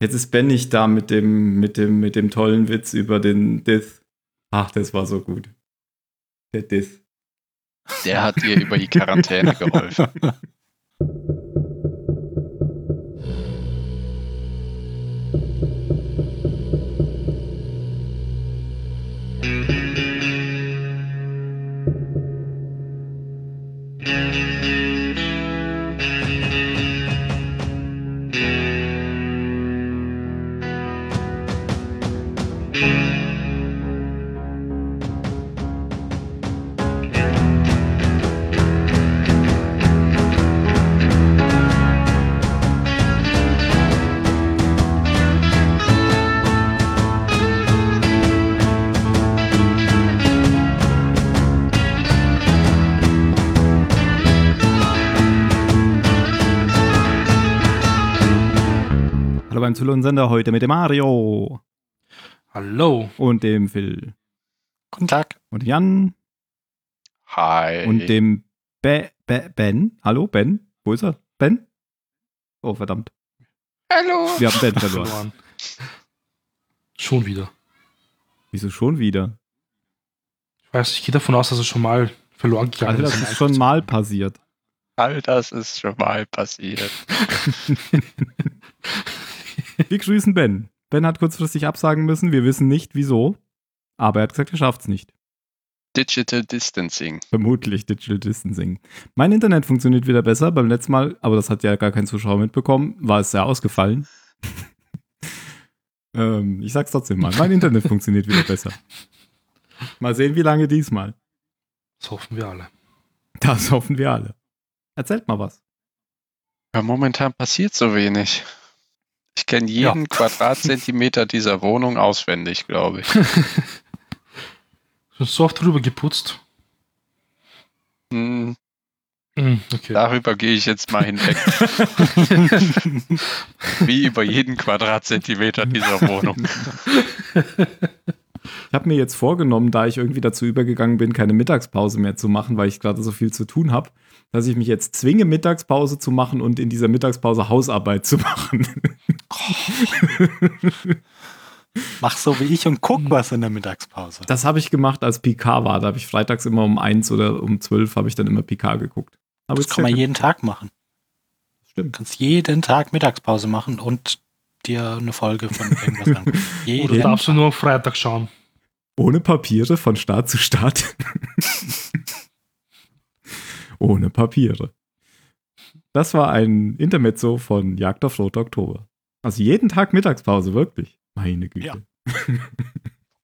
Jetzt ist Ben nicht da mit dem, mit dem, mit dem tollen Witz über den Diss. Ach, das war so gut. Der Diss. Der hat dir über die Quarantäne geholfen. Zulu-Sender heute mit dem Mario Hallo. und dem Phil Guten Tag. und Jan Hi. und dem Be Be Ben. Hallo Ben? Wo ist er? Ben? Oh, verdammt. Hallo. Wir haben Ben verloren. Schon wieder. Wieso schon wieder? Ich weiß, ich gehe davon aus, dass es schon mal verloren gegangen Also, das ist schon mal passiert. All das ist schon mal passiert. Wir grüßen Ben. Ben hat kurzfristig absagen müssen. Wir wissen nicht wieso. Aber er hat gesagt, er schafft es nicht. Digital Distancing. Vermutlich Digital Distancing. Mein Internet funktioniert wieder besser. Beim letzten Mal, aber das hat ja gar kein Zuschauer mitbekommen, war es sehr ausgefallen. ähm, ich sag's trotzdem mal. Mein Internet funktioniert wieder besser. Mal sehen, wie lange diesmal. Das hoffen wir alle. Das hoffen wir alle. Erzählt mal was. Ja, momentan passiert so wenig. Ich kenne jeden Quadratzentimeter dieser Wohnung auswendig, glaube ich. So oft drüber geputzt. Hm, Hm, okay. darüber gehe ich jetzt mal hinweg. Wie über jeden Quadratzentimeter dieser Wohnung. Ich habe mir jetzt vorgenommen, da ich irgendwie dazu übergegangen bin, keine Mittagspause mehr zu machen, weil ich gerade so viel zu tun habe, dass ich mich jetzt zwinge, Mittagspause zu machen und in dieser Mittagspause Hausarbeit zu machen. Mach so wie ich und guck was in der Mittagspause. Das habe ich gemacht, als Picard war. Da habe ich freitags immer um eins oder um zwölf habe ich dann immer Picard geguckt. Aber Das kann man jeden Tag machen. Du Stimmt. kannst jeden Tag Mittagspause machen und dir eine Folge von irgendwas angucken. Oder Jeden darfst du nur am Freitag schauen? Ohne Papiere von Start zu Start. Ohne Papiere. Das war ein Intermezzo von Jagd auf Rote Oktober. Also jeden Tag Mittagspause, wirklich. Meine Güte. Ja.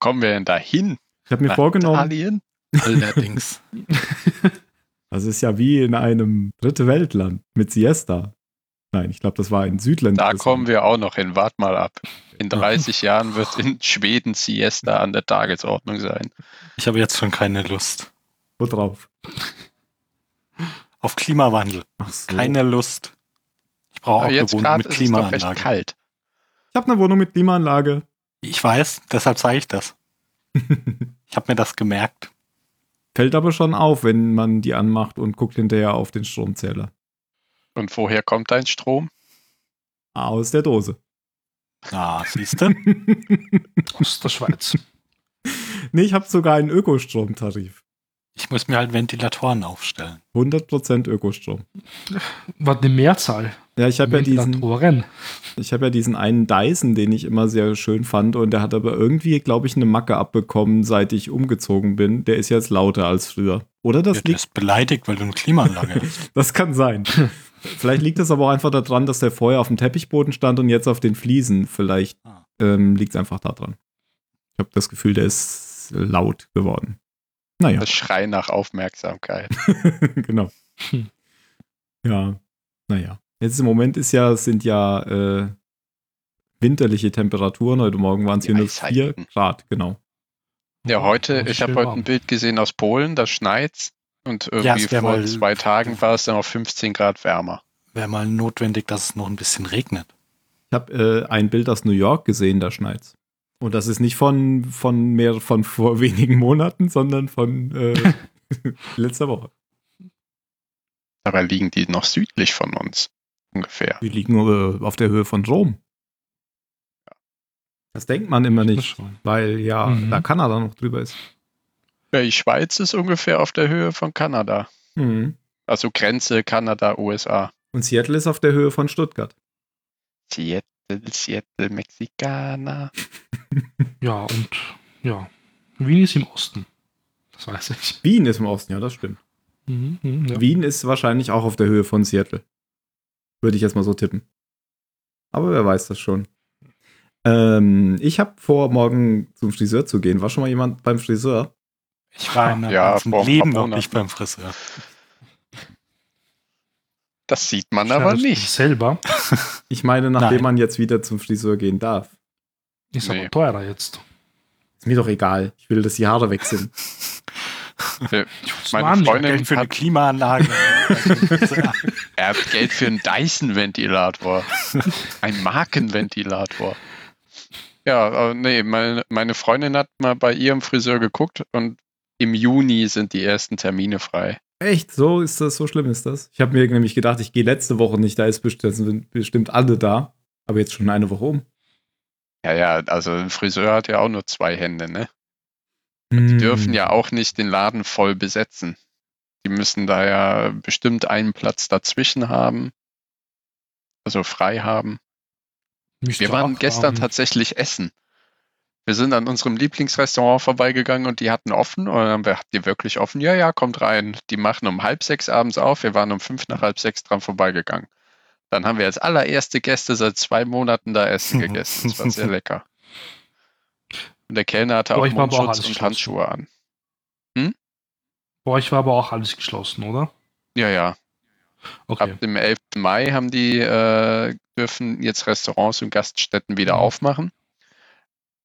Kommen wir denn da hin? Ich habe mir vorgenommen, Italien? Allerdings. das ist ja wie in einem dritte Weltland mit Siesta. Nein, ich glaube, das war ein Südland. Da kommen wir auch noch hin. Wart mal ab. In 30 Jahren wird in Schweden Siesta an der Tagesordnung sein. Ich habe jetzt schon keine Lust. Wo drauf? Auf Klimawandel. Ach so. Keine Lust. Ich brauche auch eine Wohnung mit ist es doch recht Klimaanlage. kalt. Ich habe eine Wohnung mit Klimaanlage. Ich weiß, deshalb zeige ich das. Ich habe mir das gemerkt. Fällt aber schon auf, wenn man die anmacht und guckt hinterher auf den Stromzähler. Und woher kommt dein Strom? Aus der Dose. Ah, siehst du? Aus der Schweiz. nee, ich habe sogar einen Ökostromtarif. Ich muss mir halt Ventilatoren aufstellen. 100% Ökostrom. War die Mehrzahl. Ja, ich habe ja diesen, ich habe ja diesen einen Dyson, den ich immer sehr schön fand und der hat aber irgendwie, glaube ich, eine Macke abbekommen, seit ich umgezogen bin. Der ist jetzt lauter als früher. Oder das ja, liegt, ist beleidigt, weil du eine Klimaanlage hast. das kann sein. Vielleicht liegt es aber auch einfach daran, dass der vorher auf dem Teppichboden stand und jetzt auf den Fliesen. Vielleicht Ah. ähm, liegt es einfach daran. Ich habe das Gefühl, der ist laut geworden. Naja. Das Schrei nach Aufmerksamkeit. genau. Hm. Ja, naja. Jetzt im Moment ist ja, sind ja äh, winterliche Temperaturen. Heute Morgen waren es hier nur 4 Eisheiten. Grad, genau. Ja, heute, ich habe heute ein Bild gesehen aus Polen, da schneit's. Und Ja, irgendwie wär vor mal- zwei Tagen war es dann auf 15 Grad wärmer. Wäre mal notwendig, dass es noch ein bisschen regnet. Ich habe äh, ein Bild aus New York gesehen, da schneit's. Und das ist nicht von, von mehr von vor wenigen Monaten, sondern von äh, letzter Woche. Dabei liegen die noch südlich von uns. Ungefähr. Die liegen äh, auf der Höhe von Rom. Das denkt man immer nicht, weil ja, Mhm. da Kanada noch drüber ist. Ja, die Schweiz ist ungefähr auf der Höhe von Kanada. Mhm. Also Grenze Kanada, USA. Und Seattle ist auf der Höhe von Stuttgart. Seattle, Seattle, Mexikaner. Ja, und ja. Wien ist im Osten. Das weiß ich. Wien ist im Osten, ja, das stimmt. Mhm, mhm, ja. Wien ist wahrscheinlich auch auf der Höhe von Seattle. Würde ich jetzt mal so tippen. Aber wer weiß das schon. Ähm, ich habe vor, morgen zum Friseur zu gehen. War schon mal jemand beim Friseur? Ich war in meinem Ja, ganzen Leben noch nicht beim Friseur. Das sieht man Ich aber nicht. Selber. Ich meine, nachdem Nein. man jetzt wieder zum Friseur gehen darf. Ist Nee. aber teurer jetzt. Ist mir doch egal. Ich will, dass die Haare weg sind. Meine Mann, Freundin Geld für eine hat, Klimaanlage. er hat Geld für einen Dyson-Ventilator. Ein Markenventilator. Ja, nee, meine, meine Freundin hat mal bei ihrem Friseur geguckt und im Juni sind die ersten Termine frei. Echt? So ist das, so schlimm ist das? Ich habe mir nämlich gedacht, ich gehe letzte Woche nicht, da ist bestimmt, sind bestimmt alle da. Aber jetzt schon eine Woche um. Ja, ja, also ein Friseur hat ja auch nur zwei Hände, ne? Die dürfen Hm. ja auch nicht den Laden voll besetzen. Die müssen da ja bestimmt einen Platz dazwischen haben. Also frei haben. Müsst Wir waren gestern haben. tatsächlich essen. Wir sind an unserem Lieblingsrestaurant vorbeigegangen und die hatten offen. Und dann haben wir, habt ihr wirklich offen? Ja, ja, kommt rein. Die machen um halb sechs abends auf. Wir waren um fünf nach halb sechs dran vorbeigegangen. Dann haben wir als allererste Gäste seit zwei Monaten da Essen gegessen. Das war sehr lecker. Und der Kellner hatte auch Mundschutz und. Handschuhe an. Bei euch war aber auch alles geschlossen, oder? Ja, ja. Okay. Ab dem 11. Mai haben die, äh, dürfen jetzt Restaurants und Gaststätten wieder Mhm. aufmachen.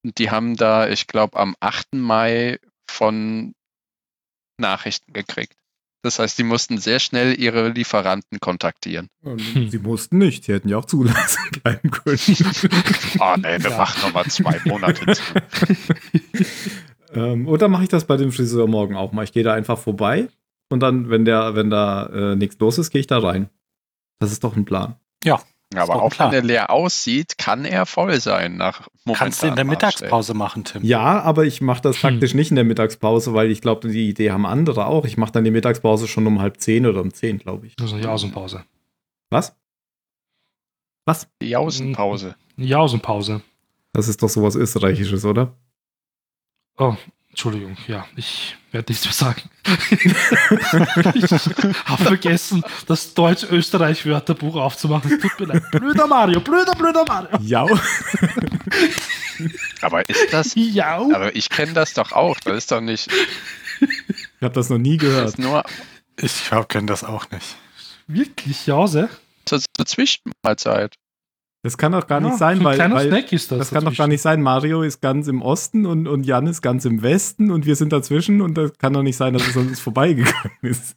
Und die haben da, ich glaube, am 8. Mai von Nachrichten gekriegt. Das heißt, die mussten sehr schnell ihre Lieferanten kontaktieren. Sie mussten nicht, sie hätten ja auch zulassen bleiben können. Ah, nee, wir Ja. machen nochmal zwei Monate zu. ähm, oder mache ich das bei dem Friseur morgen auch mal? Ich gehe da einfach vorbei und dann, wenn der, wenn da äh, nichts los ist, gehe ich da rein. Das ist doch ein Plan. Aber doch auch klar. wenn er leer aussieht, kann er voll sein nach Kannst du in der Mittagspause machen, Tim. Ja, aber ich mache das Hm. faktisch nicht in der Mittagspause, weil ich glaube, die Idee haben andere auch. Ich mache dann die Mittagspause schon um halb zehn oder um zehn, glaube ich. Also Jausenpause. Was? Was? Die Jausenpause. Jausenpause. Das ist doch sowas Österreichisches, oder? Oh, Entschuldigung, ja, ich werde nichts mehr sagen. ich habe vergessen, das Deutsch-Österreich-Wörterbuch aufzumachen. Es tut mir leid. Blöder Mario, blöder, blöder Mario. Ja. Aber ist das. Ja. Aber ich kenne das doch auch. Das ist doch nicht. Ich habe das noch nie Das gehört. nur Ich kenne das auch nicht. Wirklich, Jause? zur, zur Zwischenmahlzeit. Das kann doch gar nicht Ja, sein, so ein weil, weil Snack ist das. das kann doch gar nicht sein. Mario ist ganz im Osten und, und Jan ist ganz im Westen und wir sind dazwischen und das kann doch nicht sein, dass es uns vorbeigegangen ist.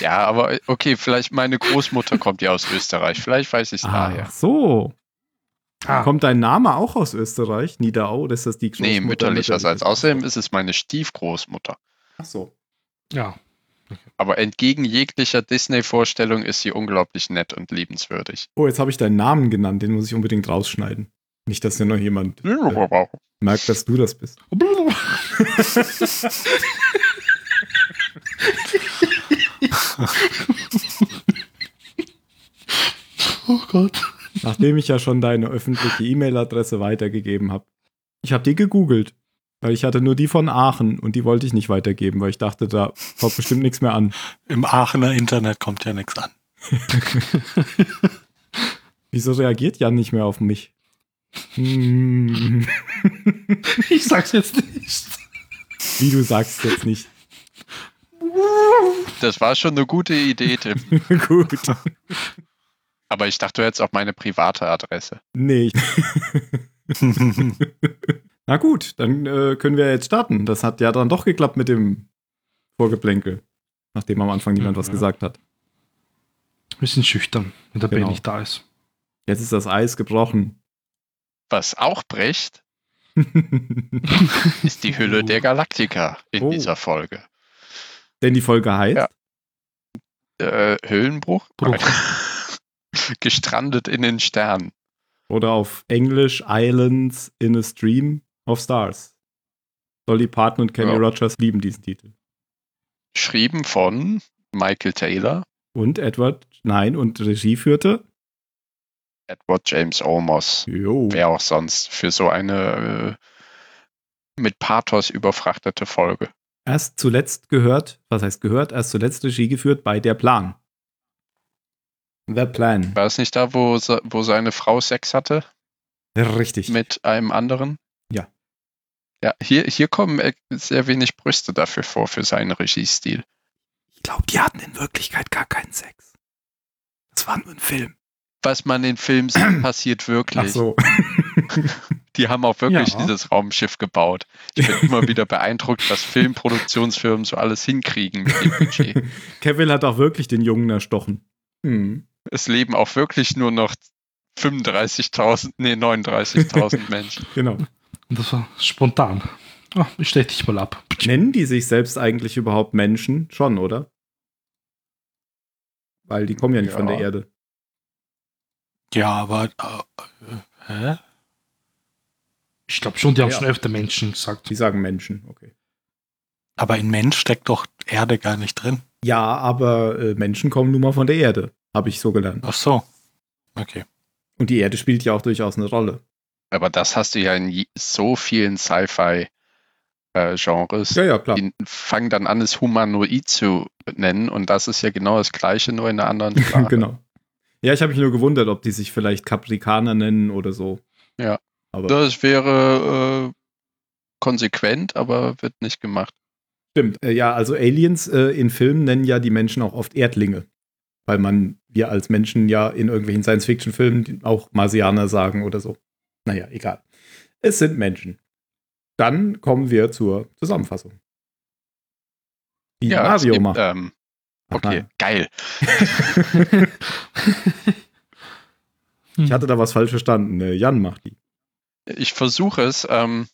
Ja, aber okay, vielleicht meine Großmutter kommt ja aus Österreich. Vielleicht weiß ich es daher. Ach so. Ah, Kommt dein Name auch aus Österreich? Niederau? Oder ist das die Nee, Großmutter mütterlicherseits. Außerdem ist es meine Stiefgroßmutter. Ach so. ja. Aber entgegen jeglicher Disney-Vorstellung ist sie unglaublich nett und liebenswürdig. Oh, jetzt habe ich deinen Namen genannt. Den muss ich unbedingt rausschneiden. Nicht, dass ja noch jemand äh, merkt, dass du das bist. Oh Gott. Nachdem ich ja schon deine öffentliche E-Mail-Adresse weitergegeben habe. Ich habe die gegoogelt. Weil ich hatte nur die von Aachen und die wollte ich nicht weitergeben, weil ich dachte, da kommt bestimmt nichts mehr an. Im Aachener Internet kommt ja nichts an. Wieso reagiert Jan nicht mehr auf mich? Hm, Ich sag's jetzt nicht. wie du sagst jetzt nicht. Das war schon eine gute Idee, Tim. Gut. Aber ich dachte, du hättest auch meine private Adresse. Nee. Na gut, dann äh, können wir jetzt starten. Das hat ja dann doch geklappt mit dem Vorgeplänkel. Nachdem am Anfang niemand Mhm. was gesagt hat. Wir sind schüchtern, wenn der Genau. Ben nicht da ist. Jetzt ist das Eis gebrochen. Was auch bricht, ist die Hülle der Galaktika in Oh. dieser Folge. Denn die Folge heißt. Ja. Äh, Hüllenbruch? Bruch. Nein. Gestrandet in den Sternen. Oder auf Englisch Islands in a Stream of Stars. Dolly Parton und Kenny Ja. Rogers lieben diesen Titel. Geschrieben von Michael Taylor, Und Edward, nein, und Regie führte? Edward James Olmos. Jo. Wer auch sonst für so eine äh, mit Pathos überfrachtete Folge. Erst zuletzt gehört, was heißt gehört, erst zuletzt Regie geführt bei Der Plan. The Plan. War es nicht da, wo, wo seine Frau Sex hatte Richtig. mit einem anderen? Ja. Hier, hier kommen äh, sehr wenig Brüste dafür vor, für seinen Regiestil. Ich glaube, die hatten in Wirklichkeit gar keinen Sex. Das war nur ein Film. Was man in Filmen sieht, passiert wirklich. Ach so. Die haben auch wirklich Ja. dieses Raumschiff gebaut. Ich bin immer wieder beeindruckt, was Filmproduktionsfirmen so alles hinkriegen mit dem Budget. Kevin hat auch wirklich den Jungen erstochen. Hm. Es leben auch wirklich nur noch 35.000, nee, 39.000 Menschen. Genau. Und das war spontan. Ah, ich stell dich mal ab. Nennen die sich selbst eigentlich überhaupt Menschen? Schon, oder? Weil die kommen ja nicht von Ja. der Erde. Ja, aber. Äh, hä? Ich glaube schon, die haben Ja. schon öfter Menschen gesagt. Die sagen Menschen, okay. Aber in Mensch steckt doch Erde gar nicht drin. Ja, aber äh, Menschen kommen nun mal von der Erde. Habe ich so gelernt. Ach so. Okay. Und die Erde spielt ja auch durchaus eine Rolle. Aber das hast du ja in so vielen Sci-Fi-Genres. Ja, ja, klar. Die fangen dann an, es Humanoid zu nennen und das ist ja genau das Gleiche, nur in einer anderen Sprache. genau. Ja, ich habe mich nur gewundert, ob die sich vielleicht Kaprikaner nennen oder so. Ja. Aber Das wäre äh, konsequent, aber wird nicht gemacht. stimmt. Äh, ja, also Aliens äh, in Filmen nennen ja die Menschen auch oft Erdlinge. Weil man, wir als Menschen ja in irgendwelchen Science-Fiction-Filmen auch Marsianer sagen oder so. Naja, egal. Es sind Menschen. Dann kommen wir zur Zusammenfassung. Die ja, Mario gibt, macht. ähm, okay, geil. Ich hatte da was falsch verstanden. Äh, Jan macht die. Ich versuche es ähm,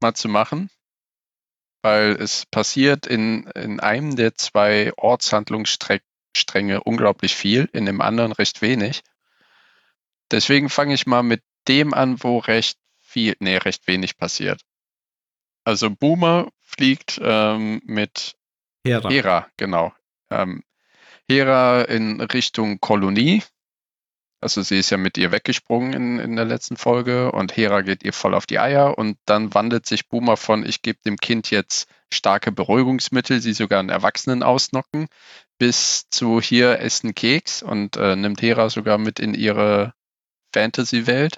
mal zu machen, weil es passiert in, in einem der zwei Ortshandlungsstränge unglaublich viel, in dem anderen recht wenig. Deswegen fange ich mal mit dem an, wo recht viel, nee, recht wenig passiert. Also Boomer fliegt ähm, mit Hera. Hera, genau. Ähm, Hera in Richtung Kolonie. Also sie ist ja mit ihr weggesprungen in, in der letzten Folge und Hera geht ihr voll auf die Eier und dann wandelt sich Boomer von, ich gebe dem Kind jetzt starke Beruhigungsmittel, sie sogar einen Erwachsenen ausnocken, bis zu hier essen Keks und äh, nimmt Hera sogar mit in ihre Fantasy-Welt.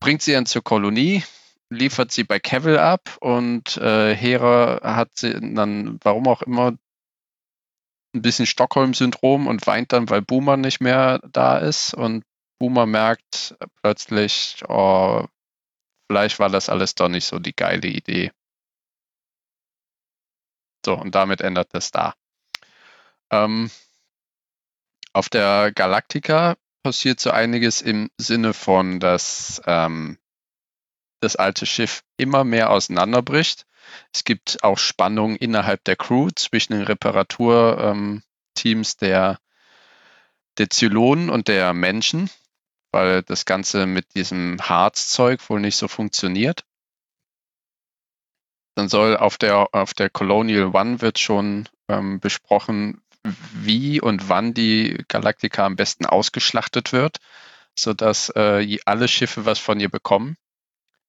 Bringt sie dann zur Kolonie, liefert sie bei Cavill ab und äh, Hera hat sie dann, warum auch immer, ein bisschen Stockholm-Syndrom und weint dann, weil Boomer nicht mehr da ist und Boomer merkt plötzlich, oh, vielleicht war das alles doch nicht so die geile Idee. So, und damit ändert es da. Ähm, auf der Galactica passiert so einiges im Sinne von, dass ähm, das alte Schiff immer mehr auseinanderbricht. Es gibt auch Spannungen innerhalb der Crew zwischen den Reparaturteams der, der Zylonen und der Menschen, weil das Ganze mit diesem Harzzeug wohl nicht so funktioniert. Dann soll auf der, auf der Colonial One wird schon ähm, besprochen, wie und wann die Galactica am besten ausgeschlachtet wird, sodass äh, alle Schiffe was von ihr bekommen.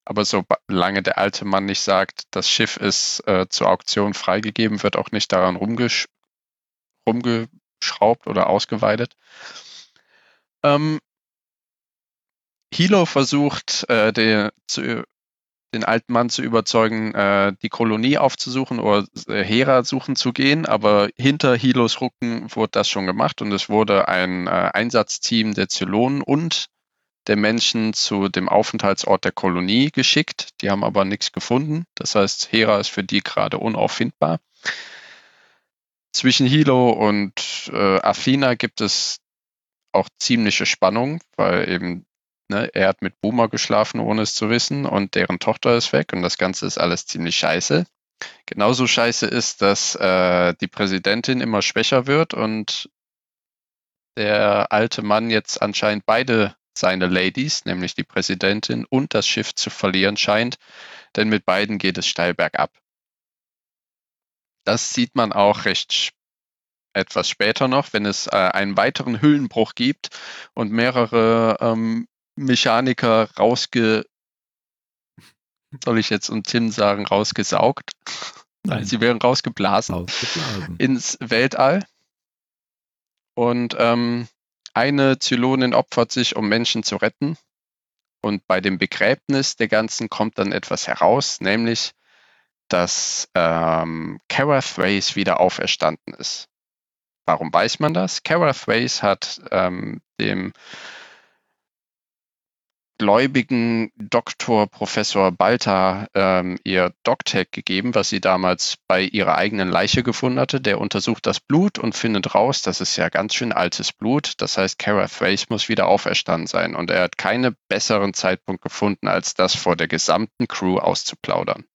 Aber solange der alte Mann nicht sagt, das Schiff ist äh, zur Auktion freigegeben, wird auch nicht daran rumgesch rumgeschraubt oder ausgeweidet. Ähm, Hilo versucht, äh, den, zu, den alten Mann zu überzeugen, äh, die Kolonie aufzusuchen oder äh, Hera suchen zu gehen, aber hinter Hilos Rücken wurde das schon gemacht und es wurde ein äh, Einsatzteam der Zylonen und der Menschen zu dem Aufenthaltsort der Kolonie geschickt. Die haben aber nichts gefunden. Das heißt, Hera ist für die gerade unauffindbar. Zwischen Hilo und äh, Athena gibt es auch ziemliche Spannung, weil eben ne, er hat mit Boomer geschlafen, ohne es zu wissen, und deren Tochter ist weg und das Ganze ist alles ziemlich scheiße. Genauso scheiße ist, dass äh, die Präsidentin immer schwächer wird und der alte Mann jetzt anscheinend beide seine Ladies, nämlich die Präsidentin und das Schiff zu verlieren scheint, denn mit beiden geht es steil bergab. Das sieht man auch recht etwas später noch, wenn es äh, einen weiteren Hüllenbruch gibt und mehrere ähm, Mechaniker rausge soll ich jetzt und Tim sagen, rausgesaugt? Nein. Sie werden rausgeblasen Ausgeblasen. ins Weltall. Und ähm, eine Zylonin opfert sich, um Menschen zu retten. Und bei dem Begräbnis der ganzen kommt dann etwas heraus, nämlich, dass ähm, Kara Thrace wieder auferstanden ist. Warum weiß man das? Kara Thrace hat ähm, dem gläubigen Doktor Professor Balta ähm, ihr DocTag gegeben, was sie damals bei ihrer eigenen Leiche gefunden hatte. Der untersucht das Blut und findet raus, das ist ja ganz schön altes Blut. Das heißt, Kara Thrace muss wieder auferstanden sein. Und er hat keinen besseren Zeitpunkt gefunden, als das vor der gesamten Crew auszuplaudern.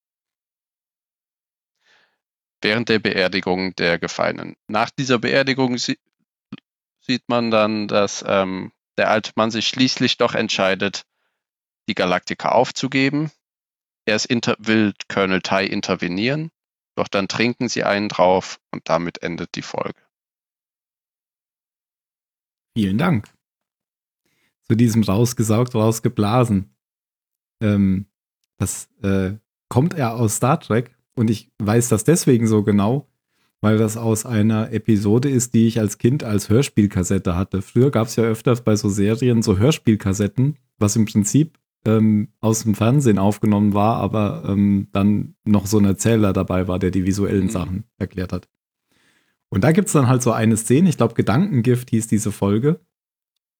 Während der Beerdigung der Gefallenen. Nach dieser Beerdigung sie sieht man dann, dass ähm, der alte Mann sich schließlich doch entscheidet, die Galaktika aufzugeben. Erst will Colonel Tai intervenieren, doch dann trinken sie einen drauf und damit endet die Folge. Vielen Dank. Zu diesem rausgesaugt, rausgeblasen. Ähm, das äh, kommt ja aus Star Trek und ich weiß das deswegen so genau, weil das aus einer Episode ist, die ich als Kind als Hörspielkassette hatte. Früher gab es ja öfters bei so Serien so Hörspielkassetten, was im Prinzip ähm, aus dem Fernsehen aufgenommen war, aber ähm, dann noch so ein Erzähler dabei war, der die visuellen Mhm. Sachen erklärt hat. Und da gibt es dann halt so eine Szene, ich glaube Gedankengift hieß diese Folge.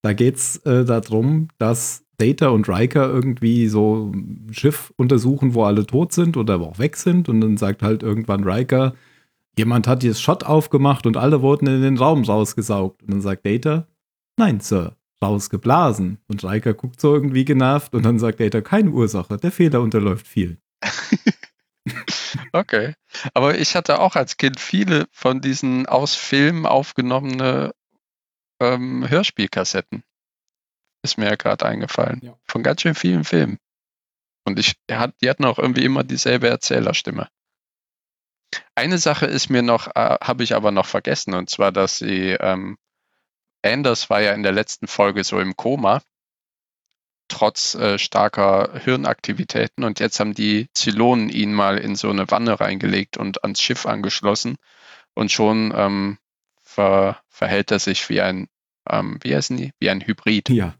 Da geht es äh, darum, dass Data und Riker irgendwie so ein Schiff untersuchen, wo alle tot sind oder wo auch weg sind. Und dann sagt halt irgendwann Riker, jemand hat hier das Shot aufgemacht und alle wurden in den Raum rausgesaugt. Und dann sagt Data, nein, Sir, rausgeblasen. Und Riker guckt so irgendwie genervt und dann sagt Data, keine Ursache, der Fehler unterläuft viel. Okay. Aber ich hatte auch als Kind viele von diesen aus Filmen aufgenommene ähm, Hörspielkassetten. Ist mir ja gerade eingefallen. Ja. Von ganz schön vielen Filmen. Und ich, er hat, die hatten auch irgendwie immer dieselbe Erzählerstimme. Eine Sache ist mir noch, äh, habe ich aber noch vergessen, und zwar, dass sie, ähm, Anders war ja in der letzten Folge so im Koma, trotz äh, starker Hirnaktivitäten. Und jetzt haben die Zylonen ihn mal in so eine Wanne reingelegt und ans Schiff angeschlossen. Und schon ähm, ver, verhält er sich wie ein, ähm, wie heißen die? Wie ein Hybrid. Ja.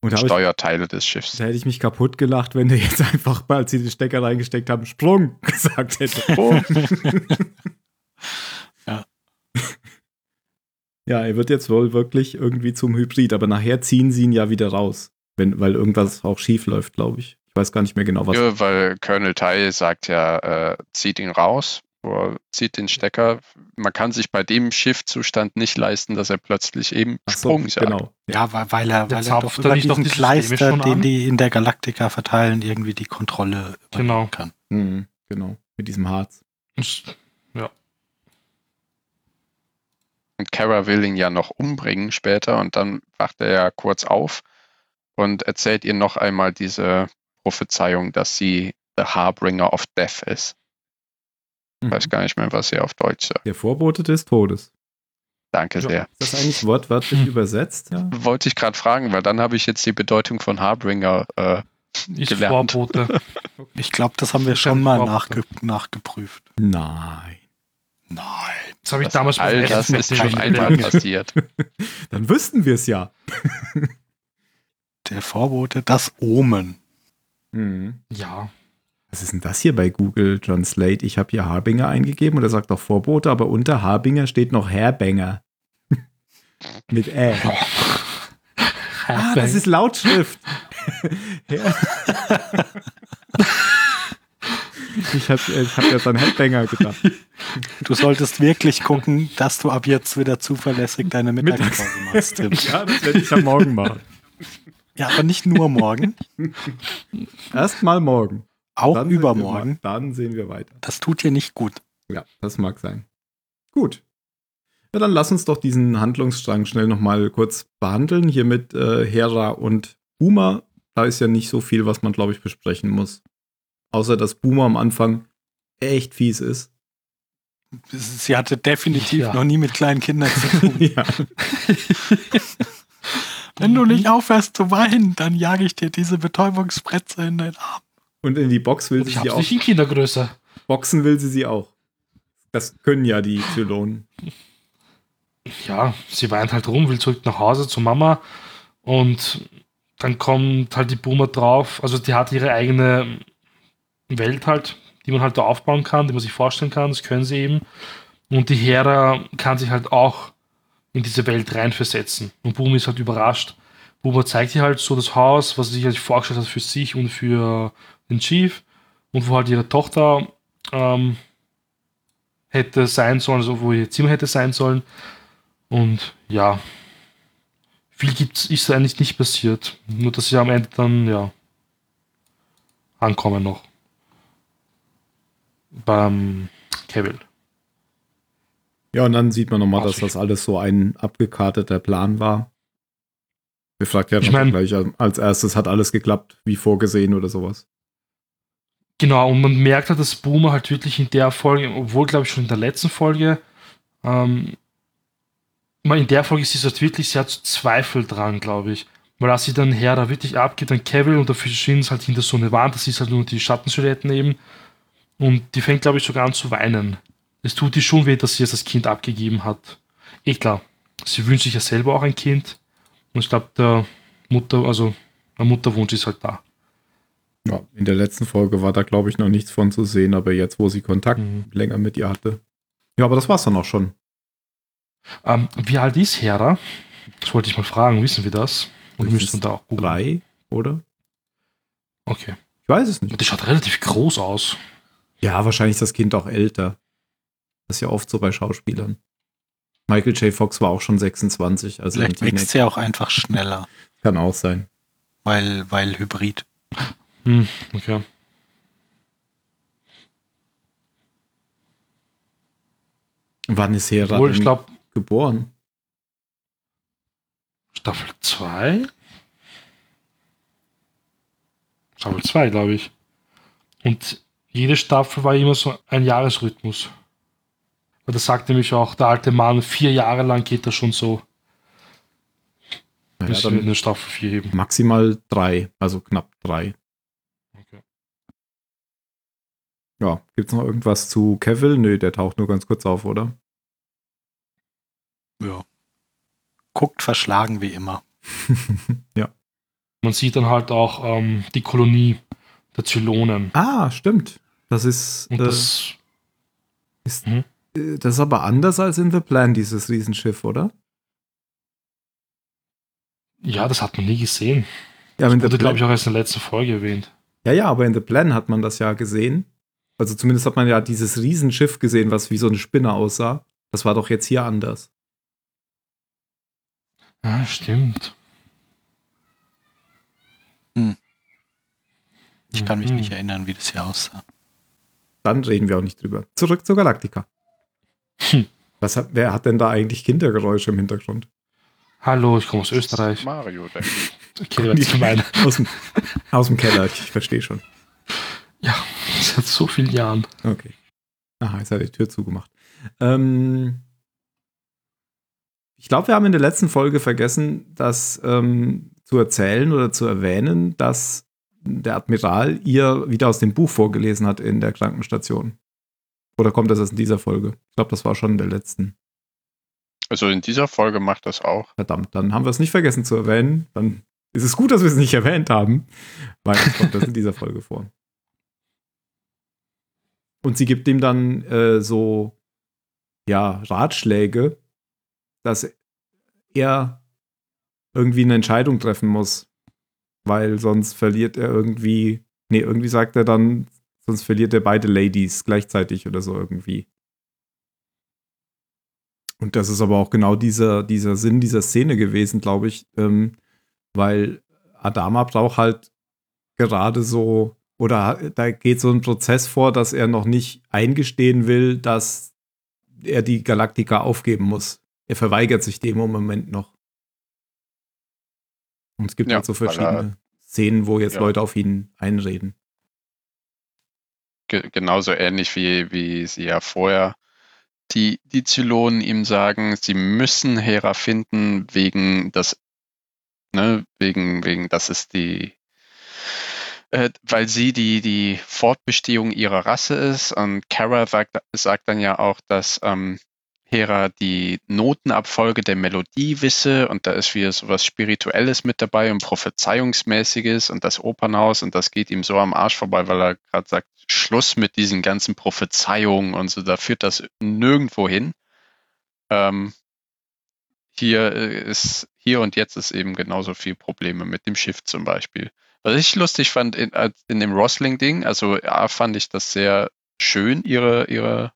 Und hab ich Steuerteile des Schiffs. Da hätte ich mich kaputt gelacht, wenn der jetzt einfach, als sie den Stecker reingesteckt haben, Sprung gesagt hätte. Oh. Ja. Er wird jetzt wohl wirklich irgendwie zum Hybrid, aber nachher ziehen sie ihn ja wieder raus, wenn, weil irgendwas auch schief läuft, glaube ich. Ich weiß gar nicht mehr genau, was. Ja, weil Colonel Tai sagt ja, äh, zieht ihn raus, oder zieht den Stecker. Man kann sich bei dem Schiffzustand nicht leisten, dass er plötzlich eben Ach so, Sprung sagt. genau. Ja, weil, weil er, weil er doch über doch diesen die Kleister, den an? die in der Galaktika verteilen, irgendwie die Kontrolle Genau. übernehmen kann. Mhm, genau. Mit diesem Harz Ja. Und Kara will ihn ja noch umbringen später und dann wacht er ja kurz auf und erzählt ihr noch einmal diese Prophezeiung, dass sie the Harbringer of Death ist. Ich Mhm. weiß gar nicht mehr, was sie auf Deutsch sagt. Der Vorbote des Todes. Danke Ja. sehr. Ist das eigentlich wortwörtlich Hm. übersetzt? Ja. Wollte ich gerade fragen, weil dann habe ich jetzt die Bedeutung von Harbringer äh, Ist Gelernt. Vorbote. Ich glaube, das haben wir schon mal ich nachge nachgeprüft. Nein. Nein. Das habe ich das, damals beim all das ist mit schon dem einmal passiert. Dann wüssten wir es ja. Der Vorbote, das Omen. Mhm. Ja. Was ist denn das hier bei Google Translate? Ich habe hier Harbinger eingegeben und er sagt doch Vorbote, aber unter Harbinger steht noch Herbanger. Mit Ä. Ah, das ist Lautschrift. Ich habe ich hab jetzt an Headbanger gedacht. Du solltest wirklich gucken, dass du ab jetzt wieder zuverlässig deine Mittagspause machst, Tim. Ja, das werde ich am Morgen machen. Ja, aber nicht nur morgen, Erstmal morgen. auch Dann sehen wir übermorgen. Dann sehen wir weiter. Das tut dir nicht gut. Ja, das mag sein. Gut. Ja, dann lass uns doch diesen Handlungsstrang schnell nochmal kurz behandeln. Hier mit äh, Hera und Boomer. Da ist ja nicht so viel, was man, glaube ich, besprechen muss. Außer, dass Boomer am Anfang echt fies ist. Sie hatte definitiv Ja. noch nie mit kleinen Kindern zu tun. ja. Wenn du nicht aufhörst zu weinen, dann jage ich dir diese Betäubungsspritze in den Arm. Und in die Box will Und sie ich sie auch. nicht in Kindergröße. Boxen will sie sie auch. Das können ja die Zylonen. Ja, sie weint halt rum, will zurück nach Hause zu Mama. Und dann kommt halt die Boomer drauf. Also die hat ihre eigene Welt halt, die man halt da aufbauen kann, die man sich vorstellen kann. Das können sie eben. Und die Hera kann sich halt auch in diese Welt reinversetzen. Und Boomer ist halt überrascht. Boomer zeigt ihr halt so das Haus, was sie sich halt vorgestellt hat für sich und für den Chief. Und wo halt ihre Tochter ähm, hätte sein sollen, also wo ihr Zimmer hätte sein sollen. Und ja, viel gibt's, ist eigentlich nicht passiert. Nur, dass sie am Ende dann, ja, ankommen noch. Beim Kevin. Ja, und dann sieht man nochmal, dass das alles so ein abgekarteter Plan war. Wir fragt ja Ich mein- gleich als erstes, hat alles geklappt, wie vorgesehen oder sowas. Genau, und man merkt halt, dass Boomer halt wirklich in der Folge, obwohl, glaube ich, schon in der letzten Folge, ähm, in der Folge ist es halt wirklich, sie hat so Zweifel dran, glaube ich. Weil als sie dann Hera wirklich abgibt an Kevin und dafür stehen sie halt hinter so eine Wand, das ist halt nur die Schattensilhouetten eben. Und die fängt, glaube ich, sogar an zu weinen. Es tut ihr schon weh, dass sie es das Kind abgegeben hat. Eh klar, sie wünscht sich ja selber auch ein Kind. Und ich glaube, der Mutter, also der Mutterwunsch ist halt da. Ja, in der letzten Folge war da, glaube ich, noch nichts von zu sehen, aber jetzt, wo sie Kontakt Mhm. länger mit ihr hatte. Ja, aber das war's dann auch schon. Ähm, wie alt ist Hera? Das wollte ich mal fragen. Wissen wir das? Müssten wir da auch googeln? Drei, oder? Okay. Ich weiß es nicht. Die schaut relativ groß aus. Ja, wahrscheinlich ist das Kind auch älter. Das ist ja oft so bei Schauspielern. Michael J. Fox war auch schon 26, also Vielleicht wächst sie auch einfach schneller, Kann auch sein. weil, weil Hybrid. Hm, okay. Wann ist Hera Obwohl, ich denn glaube, geboren? Staffel 2? Staffel 2, glaube ich. Und jede Staffel war immer so ein Jahresrhythmus. Weil das sagt nämlich auch der alte Mann, vier Jahre lang geht das schon so, Ja, bis wir dann eine Staffel 4 heben. maximal drei, also knapp drei. Okay. Ja, gibt's noch irgendwas zu Kevin? Nö, der taucht nur ganz kurz auf, oder? Ja. Guckt verschlagen wie immer. ja. Man sieht dann halt auch ähm, die Kolonie der Zylonen. Ah, stimmt. Das ist, Und äh, das, ist Mhm. äh, das ist aber anders als in The Plan, dieses Riesenschiff, oder? ja, das hat man nie gesehen. Ja, in Wurde, glaube ich, auch erst in der letzten Folge erwähnt. ja, ja, aber in The Plan hat man das ja gesehen. Also zumindest hat man ja dieses Riesenschiff gesehen, was wie so eine Spinne aussah. Das war doch jetzt hier anders. Ah, stimmt. Ich kann mich Mhm. nicht erinnern, wie das hier aussah. Dann reden wir auch nicht drüber. Zurück zur Galaktika. Hm. Was hat, wer hat denn da eigentlich Kindergeräusche im Hintergrund? Hallo, ich komme aus Österreich. Mario, denke ich. Okay, ist gemein. Aus dem, aus dem Keller, ich verstehe schon. Ja, seit so vielen Jahren. Okay. Aha, jetzt hat er die Tür zugemacht. Ähm, ich glaube, wir haben in der letzten Folge vergessen, das ähm, zu erzählen oder zu erwähnen, dass der Admiral ihr wieder aus dem Buch vorgelesen hat in der Krankenstation. Oder kommt das erst in dieser Folge? Ich glaube, das war schon in der letzten. Also in dieser Folge macht das auch. Verdammt, dann haben wir es nicht vergessen zu erwähnen. Dann ist es gut, dass wir es nicht erwähnt haben, weil es kommt das in dieser Folge vor. Und sie gibt ihm dann äh, so, ja, Ratschläge, dass er irgendwie eine Entscheidung treffen muss, weil sonst verliert er irgendwie, nee, irgendwie sagt er dann, sonst verliert er beide Ladies gleichzeitig oder so irgendwie. Und das ist aber auch genau dieser, dieser Sinn dieser Szene gewesen, glaube ich, ähm, weil Adama braucht halt gerade so, oder da geht so ein Prozess vor, dass er noch nicht eingestehen will, dass er die Galaktika aufgeben muss. Er verweigert sich dem im Moment noch. Und es gibt Ja, halt so er- verschiedene Szenen, wo jetzt Ja. Leute auf ihn einreden. Ge genauso ähnlich wie, wie sie ja vorher die, die Zylonen ihm sagen, sie müssen Hera finden wegen das, ne, wegen, wegen, das ist die, äh, weil sie die, die Fortbestehung ihrer Rasse ist. Und Kara sagt, sagt dann ja auch, dass ähm, Hera die Notenabfolge der Melodie wisse und da ist wieder sowas Spirituelles mit dabei und Prophezeiungsmäßiges und das Opernhaus und das geht ihm so am Arsch vorbei, weil er gerade sagt, Schluss mit diesen ganzen Prophezeiungen und so, da führt das nirgendwo hin. Ähm, hier äh, ist, hier und jetzt ist eben genauso viel Probleme mit dem Schiff zum Beispiel. Was ich lustig fand in, in dem Rosling-Ding, also ja, fand ich das sehr schön, ihre, ihre,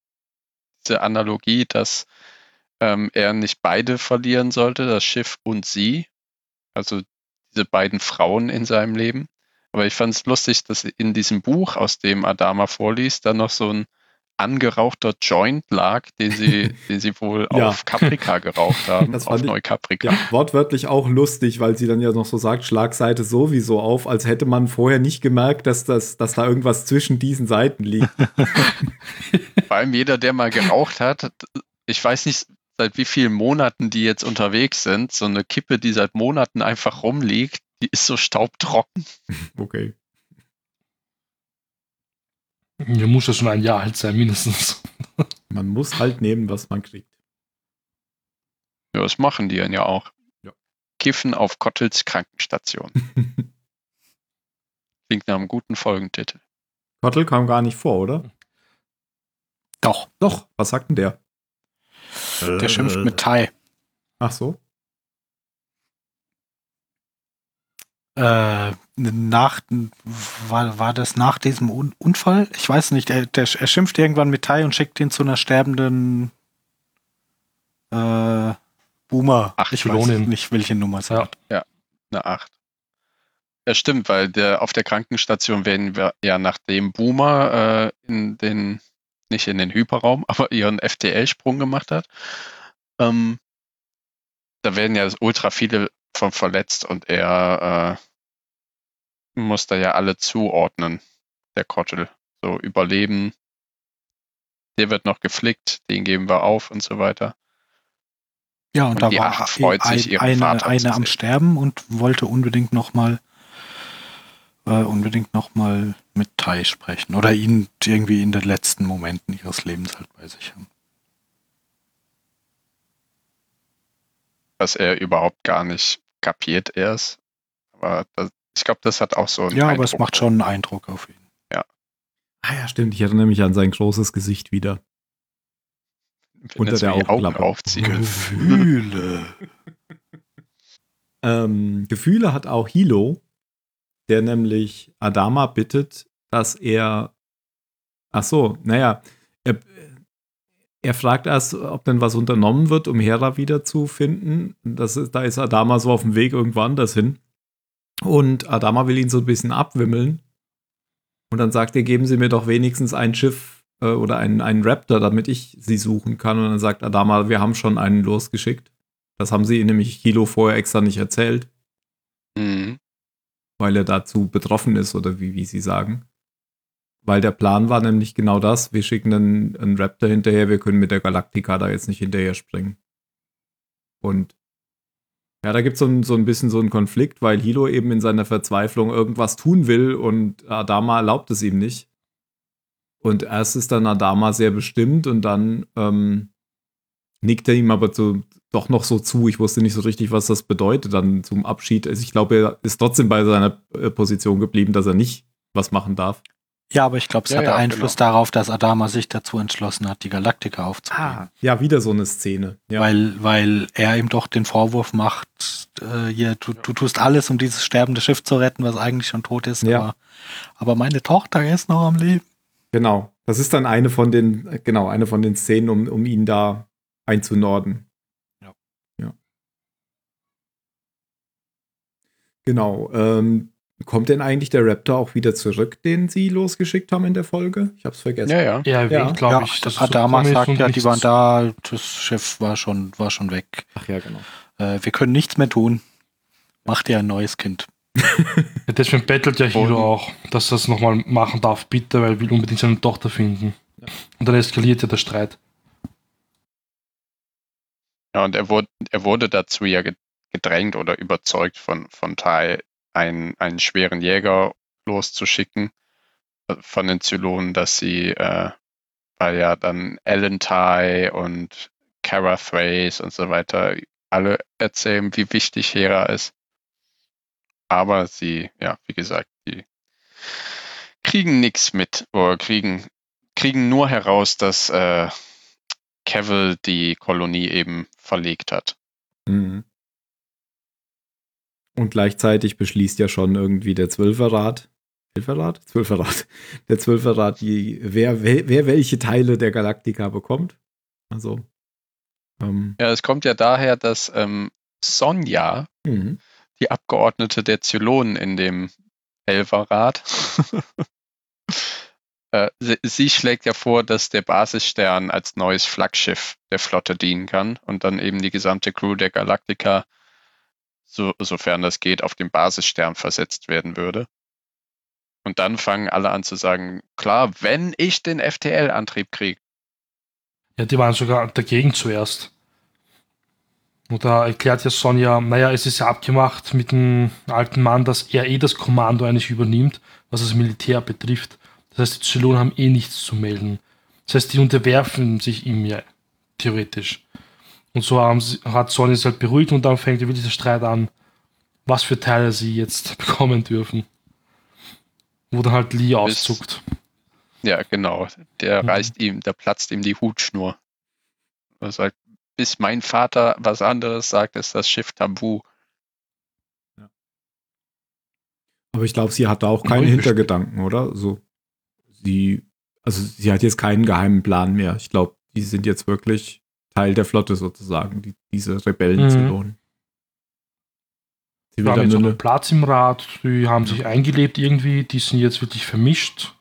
diese Analogie, dass ähm, er nicht beide verlieren sollte, das Schiff und sie, also diese beiden Frauen in seinem Leben. Aber ich fand es lustig, dass in diesem Buch, aus dem Adama vorliest, da noch so ein angerauchter Joint lag, den sie, den sie wohl Ja. auf Caprica geraucht haben, Das auf Neucaprica. Ja, wortwörtlich auch lustig, weil sie dann ja noch so sagt, Schlagseite sowieso auf, als hätte man vorher nicht gemerkt, dass, das, dass da irgendwas zwischen diesen Seiten liegt. Vor allem jeder, der mal geraucht hat, ich weiß nicht, seit wie vielen Monaten die jetzt unterwegs sind, so eine Kippe, die seit Monaten einfach rumliegt, die ist so staubtrocken. Okay. Hier muss ja schon ein Jahr alt sein, mindestens. Man muss halt nehmen, was man kriegt. Ja, das machen die dann ja auch. Ja. Kiffen auf Kottels Krankenstation. Klingt nach einem guten Folgentitel. Kottel kam gar nicht vor, oder? Doch, Doch, was sagt denn der? der schimpft mit Tai. Ach so. Äh, nach, war, war das nach diesem Un Unfall? Ich weiß nicht. Er, der, er schimpft irgendwann mit Tai und schickt ihn zu einer sterbenden äh, Boomer. Ach, ich weiß Zylonin. nicht, welche Nummer es Ja. hat. Eine 8. Ja, stimmt, weil der, auf der Krankenstation werden wir ja nachdem Boomer äh, in den, nicht in den Hyperraum, aber ihren FTL-Sprung gemacht hat, ähm, da werden ja ultra viele von verletzt und er äh, muss da ja alle zuordnen, der Kottel. So überleben, der wird noch geflickt, den geben wir auf und so weiter. Ja, und, Und da war freut ein, sich, eine, Vater eine am. Sterben und wollte unbedingt noch mal äh, unbedingt noch mal mit Tai sprechen oder ihn irgendwie in den letzten Momenten ihres Lebens halt bei sich haben. was er überhaupt gar nicht kapiert erst. Aber das, ich glaube, das hat auch so einen Ja, aber es Eindruck. macht schon einen Eindruck auf ihn. Ah ja, stimmt. Ich erinnere mich an sein großes Gesicht wieder. wenn unter er der Augenklappe. aufzieht. Gefühle. Ähm, Gefühle hat auch Hilo, der nämlich Adama bittet, dass er. Ach so, naja, er, er fragt erst, ob denn was unternommen wird, um Hera wiederzufinden. Das da ist Adama so auf dem Weg irgendwo anders hin. Und Adama will ihn so ein bisschen abwimmeln. Und dann sagt er, geben Sie mir doch wenigstens ein Schiff äh, oder einen, einen Raptor, damit ich sie suchen kann. Und dann sagt Adama, wir haben schon einen losgeschickt. Das haben sie nämlich Hilo vorher extra nicht erzählt Mhm. weil er dazu betroffen ist oder wie, wie sie sagen. Weil der Plan war nämlich genau das, wir schicken einen, einen Raptor hinterher, wir können mit der Galactica da jetzt nicht hinterher springen. Und ja, da gibt es so ein, so ein bisschen so einen Konflikt, weil Hilo eben in seiner Verzweiflung irgendwas tun will und Adama erlaubt es ihm nicht. Und erst ist dann Adama sehr bestimmt und dann ähm, nickt er ihm aber so, doch noch so zu. Ich wusste nicht so richtig, was das bedeutet dann zum Abschied. Also ich glaube, er ist trotzdem bei seiner äh, Position geblieben, dass er nicht was machen darf. Ja, aber ich glaube, es Ja, hatte ja, Einfluss genau. darauf, dass Adama sich dazu entschlossen hat, die Galaktika aufzunehmen. Ja, wieder so eine Szene. Ja. Weil, weil er ihm doch den Vorwurf macht, äh, hier, du, du tust alles, um dieses sterbende Schiff zu retten, was eigentlich schon tot ist. Ja. Aber, aber meine Tochter ist noch am Leben. Genau. Das ist dann eine von den, genau, eine von den Szenen, um, um ihn da einzunorden. Ja. Ja. Genau. Ähm, Kommt denn eigentlich der Raptor auch wieder zurück, den sie losgeschickt haben in der Folge? Ich hab's vergessen. Ja, ja. Er erwähnt, Ja. glaube ja, ich. dass es Adama so sagt ja, die waren da, das Schiff war schon, war schon weg. Ach ja, genau. Äh, wir können nichts mehr tun. Macht ihr ein neues Kind. Ja, deswegen bettelt ja Hilo Und- auch, dass er es nochmal machen darf, bitte, weil er will unbedingt seine Tochter finden. Und dann eskaliert ja der Streit. Ja, und er wurde, er wurde dazu ja ge- gedrängt oder überzeugt von, von Tai, einen, einen schweren Jäger loszuschicken äh, von den Zylonen, dass sie, äh, weil ja dann Ellen Tai und Kara Thrace und so weiter alle erzählen, wie wichtig Hera ist. Aber sie, ja, wie gesagt, die kriegen nichts mit oder kriegen, kriegen nur heraus, dass äh, Cavill die Kolonie eben verlegt hat. Mhm. Und gleichzeitig beschließt ja schon irgendwie der Zwölferrat, Zwölferrat? Zwölferrat. Der Zwölferrat, die, wer, wer, wer welche Teile der Galaktika bekommt. Also, ähm, Ja, es kommt ja daher, dass ähm, Sonja, mhm. die Abgeordnete der Zylonen in dem Elferrat, äh, sie, sie schlägt ja vor, dass der Basisstern als neues Flaggschiff der Flotte dienen kann und dann eben die gesamte Crew der Galaktika, so, sofern das geht, auf den Basisstern versetzt werden würde. Und dann fangen alle an zu sagen, klar, wenn ich den FTL-Antrieb kriege. Ja, die waren sogar dagegen zuerst. Und da erklärt ja Sonja, naja, es ist ja abgemacht mit dem alten Mann, dass er eh das Kommando eigentlich übernimmt, was das Militär betrifft. Das heißt, die Zylonen haben eh nichts zu melden. Das heißt, die unterwerfen sich ihm ja, theoretisch. Und so haben sie, hat Sonja es halt beruhigt und dann fängt wirklich der Streit an, was für Teile sie jetzt bekommen dürfen. Wo dann halt Lee auszuckt. Ja, genau. Der Mhm. reißt ihm, da platzt ihm die Hutschnur. Er sagt, bis mein Vater was anderes sagt, ist das Schiff tabu. Aber ich glaube, sie hat da auch keine Hintergedanken, oder? So, sie, also sie hat jetzt keinen geheimen Plan mehr. Ich glaube, die sind jetzt wirklich Teil der Flotte sozusagen, die, diese Rebellen Mhm. zu lohnen. Sie haben jetzt einen Platz im Rat, die haben sich eingelebt irgendwie, die sind jetzt wirklich vermischt.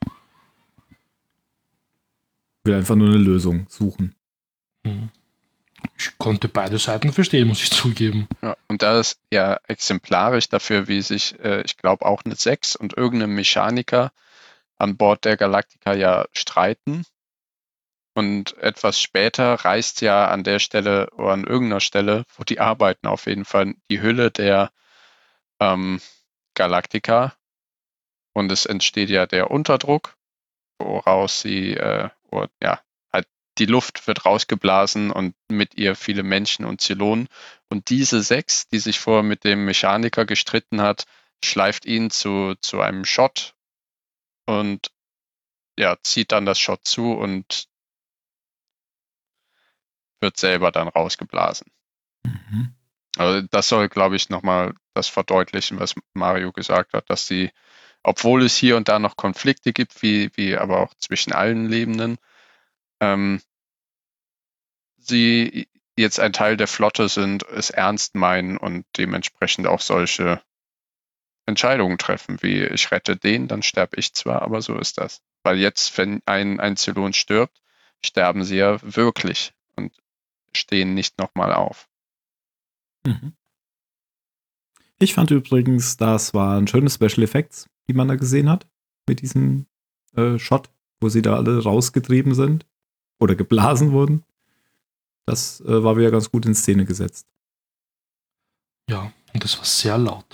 will einfach nur eine Lösung suchen. Mhm. Ich konnte beide Seiten verstehen, muss ich zugeben. Ja, und da ist ja exemplarisch dafür, wie sich, äh, ich glaube, auch eine 6 und irgendein Mechaniker an Bord der Galactica ja streiten. Und etwas später reißt ja an der Stelle oder an irgendeiner Stelle, wo die arbeiten, auf jeden Fall die Hülle der ähm, Galactica. Und es entsteht ja der Unterdruck, woraus sie, äh, oder, ja, halt die Luft wird rausgeblasen und mit ihr viele Menschen und Zylonen. Und diese sechs, die sich vorher mit dem Mechaniker gestritten hat, schleift ihn zu, zu einem Shot und ja, zieht dann das Shot zu und wird selber dann rausgeblasen. Mhm. Also das soll, glaube ich, nochmal das verdeutlichen, was Mario gesagt hat, dass sie, obwohl es hier und da noch Konflikte gibt, wie, wie aber auch zwischen allen Lebenden, ähm, sie jetzt ein Teil der Flotte sind, es ernst meinen und dementsprechend auch solche Entscheidungen treffen, wie ich rette den, dann sterbe ich zwar, aber so ist das. Weil jetzt, wenn ein, ein Zylon stirbt, sterben sie ja wirklich und stehen nicht nochmal auf. Mhm. Ich fand übrigens, das waren schöne Special Effects, die man da gesehen hat, mit diesem äh, Shot, wo sie da alle rausgetrieben sind oder geblasen wurden. Das äh, war wieder ganz gut in Szene gesetzt. Ja, und das war sehr laut.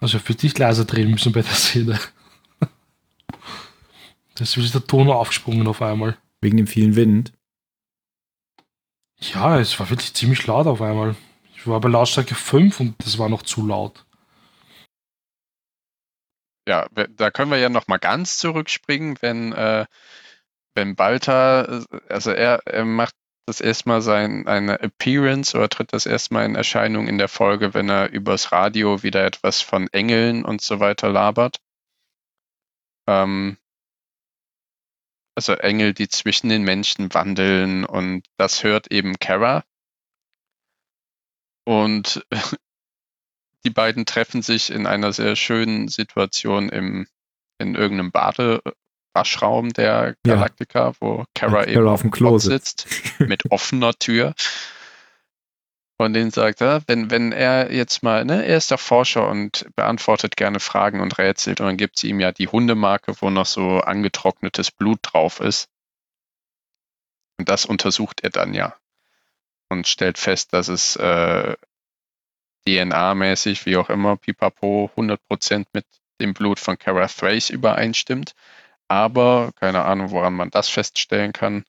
Also für dich leiser drehen müssen bei der Szene. Da ist der Ton aufgesprungen auf einmal. Wegen dem vielen Wind. Ja, es war wirklich ziemlich laut auf einmal. Ich war bei Lautstärke 5 und das war noch zu laut. Ja, da können wir ja nochmal ganz zurückspringen, wenn, äh, wenn Balta, äh, also er, er macht das erstmal sein, eine Appearance oder tritt das erstmal in Erscheinung in der Folge, wenn er übers Radio wieder etwas von Engeln und so weiter labert. Ähm, also Engel, die zwischen den Menschen wandeln und das hört eben Kara. Und die beiden treffen sich in einer sehr schönen Situation im, in irgendeinem Badewaschraum der Ja. Galactica, wo Kara Als eben auf dem Klo sitzt, mit offener Tür. Von denen sagt er, wenn, wenn er jetzt mal, ne, er ist der Forscher und beantwortet gerne Fragen und rätselt und dann gibt es ihm ja die Hundemarke, wo noch so angetrocknetes Blut drauf ist. Und das untersucht er dann ja und stellt fest, dass es äh, DNA-mäßig, wie auch immer, pipapo, 100% mit dem Blut von Kara Thrace übereinstimmt. Aber keine Ahnung, woran man das feststellen kann.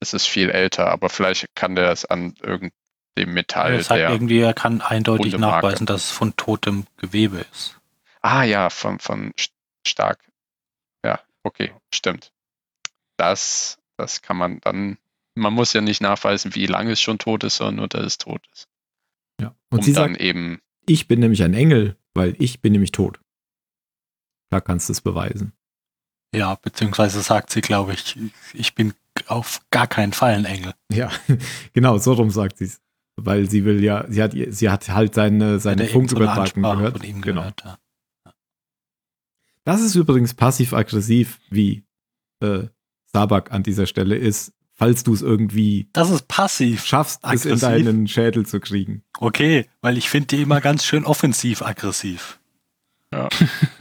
Es ist viel älter, aber vielleicht kann der es an irgendeinem Metall er sagt der. irgendwie, er kann eindeutig Hundemarke. nachweisen, dass es von totem Gewebe ist. Ah ja, von, von St- stark. Ja, okay, stimmt. Das, das kann man dann. Man muss ja nicht nachweisen, wie lange es schon tot ist, sondern nur, dass es tot ist. Ja. Und um sie dann sagt, eben ich bin nämlich ein Engel, weil ich bin nämlich tot. Da kannst du es beweisen. Ja, beziehungsweise sagt sie, glaube ich, ich bin auf gar keinen Fall ein Engel. Ja, genau, so rum sagt sie es. Weil sie will ja, sie hat, sie hat halt seine, seine er so Funkübertragung Ansprache gehört. Von ihm genau. gehört ja. Das ist übrigens passiv-aggressiv, wie äh, Sabak an dieser Stelle ist, falls du es irgendwie Das ist passiv. schaffst, es in Aggressiv? deinen Schädel zu kriegen. Okay, weil ich finde die immer ganz schön offensiv-aggressiv.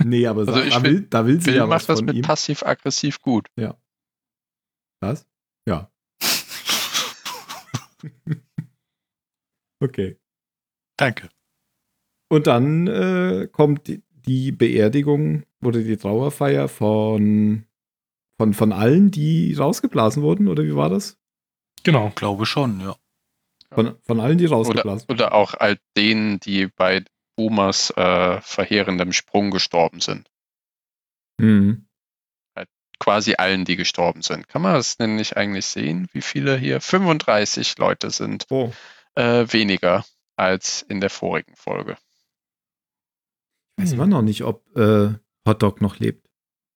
Nee, aber Also da, will- da will sie Bill ja was macht das von mit ihm. passiv-aggressiv gut. Was? Ja. okay. Danke. Und dann äh, kommt die, die Beerdigung oder die Trauerfeier von, von, von allen, die rausgeblasen wurden, oder wie war das? Genau. Glaube schon, ja. Von, von allen, die Oder, rausgeblasen wurden. oder auch all denen, die bei Boomers äh, verheerendem Sprung gestorben sind. Mhm. Quasi allen, die gestorben sind. Kann man das denn nicht eigentlich sehen, wie viele hier? 35 Leute sind Oh, äh, weniger als in der vorigen Folge. weiß man noch nicht, ob äh, Hotdog noch lebt.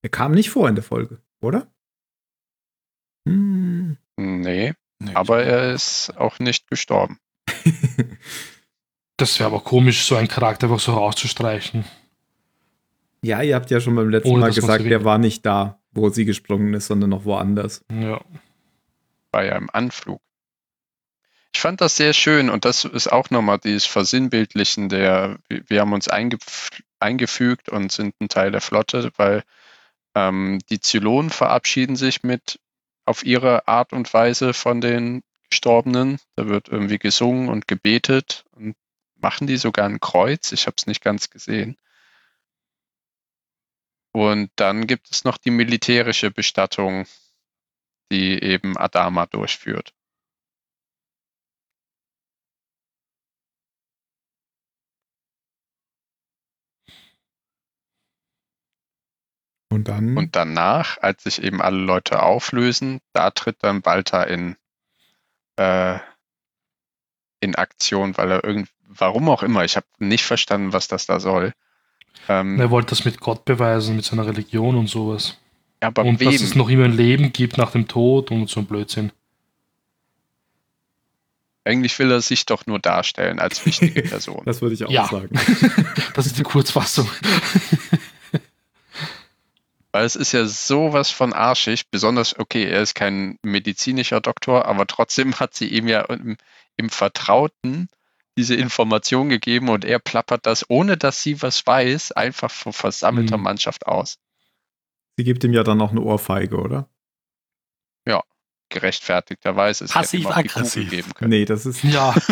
Er kam nicht vor in der Folge, oder? Hm. Nee, Nee, aber ich- er ist auch nicht gestorben. Das wäre aber komisch, so einen Charakter einfach so rauszustreichen. ja, ihr habt ja schon beim letzten Ohne, Mal gesagt, der war nicht da, wo sie gesprungen ist, sondern noch woanders. Ja. Ja im Anflug. Ich fand das sehr schön und das ist auch nochmal dieses Versinnbildlichen der, wir haben uns eingef eingefügt und sind ein Teil der Flotte, weil ähm, die Zylonen verabschieden sich mit auf ihre Art und Weise von den Gestorbenen. Da wird irgendwie gesungen und gebetet und machen die sogar ein Kreuz. Ich habe es nicht ganz gesehen. Und dann gibt es noch die militärische Bestattung, die eben Adama durchführt. Und dann. Und danach, als sich eben alle Leute auflösen, da tritt dann Walter in, äh, in Aktion, weil er irgend, warum auch immer, ich habe nicht verstanden, was das da soll. Ähm, Er wollte das mit Gott beweisen, mit seiner Religion und sowas. aber und wem? dass es noch immer ein Leben gibt nach dem Tod und so ein Blödsinn. Eigentlich will er sich doch nur darstellen als wichtige Person. das würde ich auch Ja. sagen. Das ist die Kurzfassung. Weil es ist ja sowas von arschig, besonders, okay, er ist kein medizinischer Doktor, aber trotzdem hat sie ihm ja im, im Vertrauten diese Information gegeben und er plappert das, ohne dass sie was weiß, einfach vor versammelter Mhm. Mannschaft aus. Sie gibt ihm ja dann noch eine Ohrfeige, oder? Gerechtfertigterweise. Auch die Passiv-aggressiv. Kugel geben können. Nee, das ist. Ja.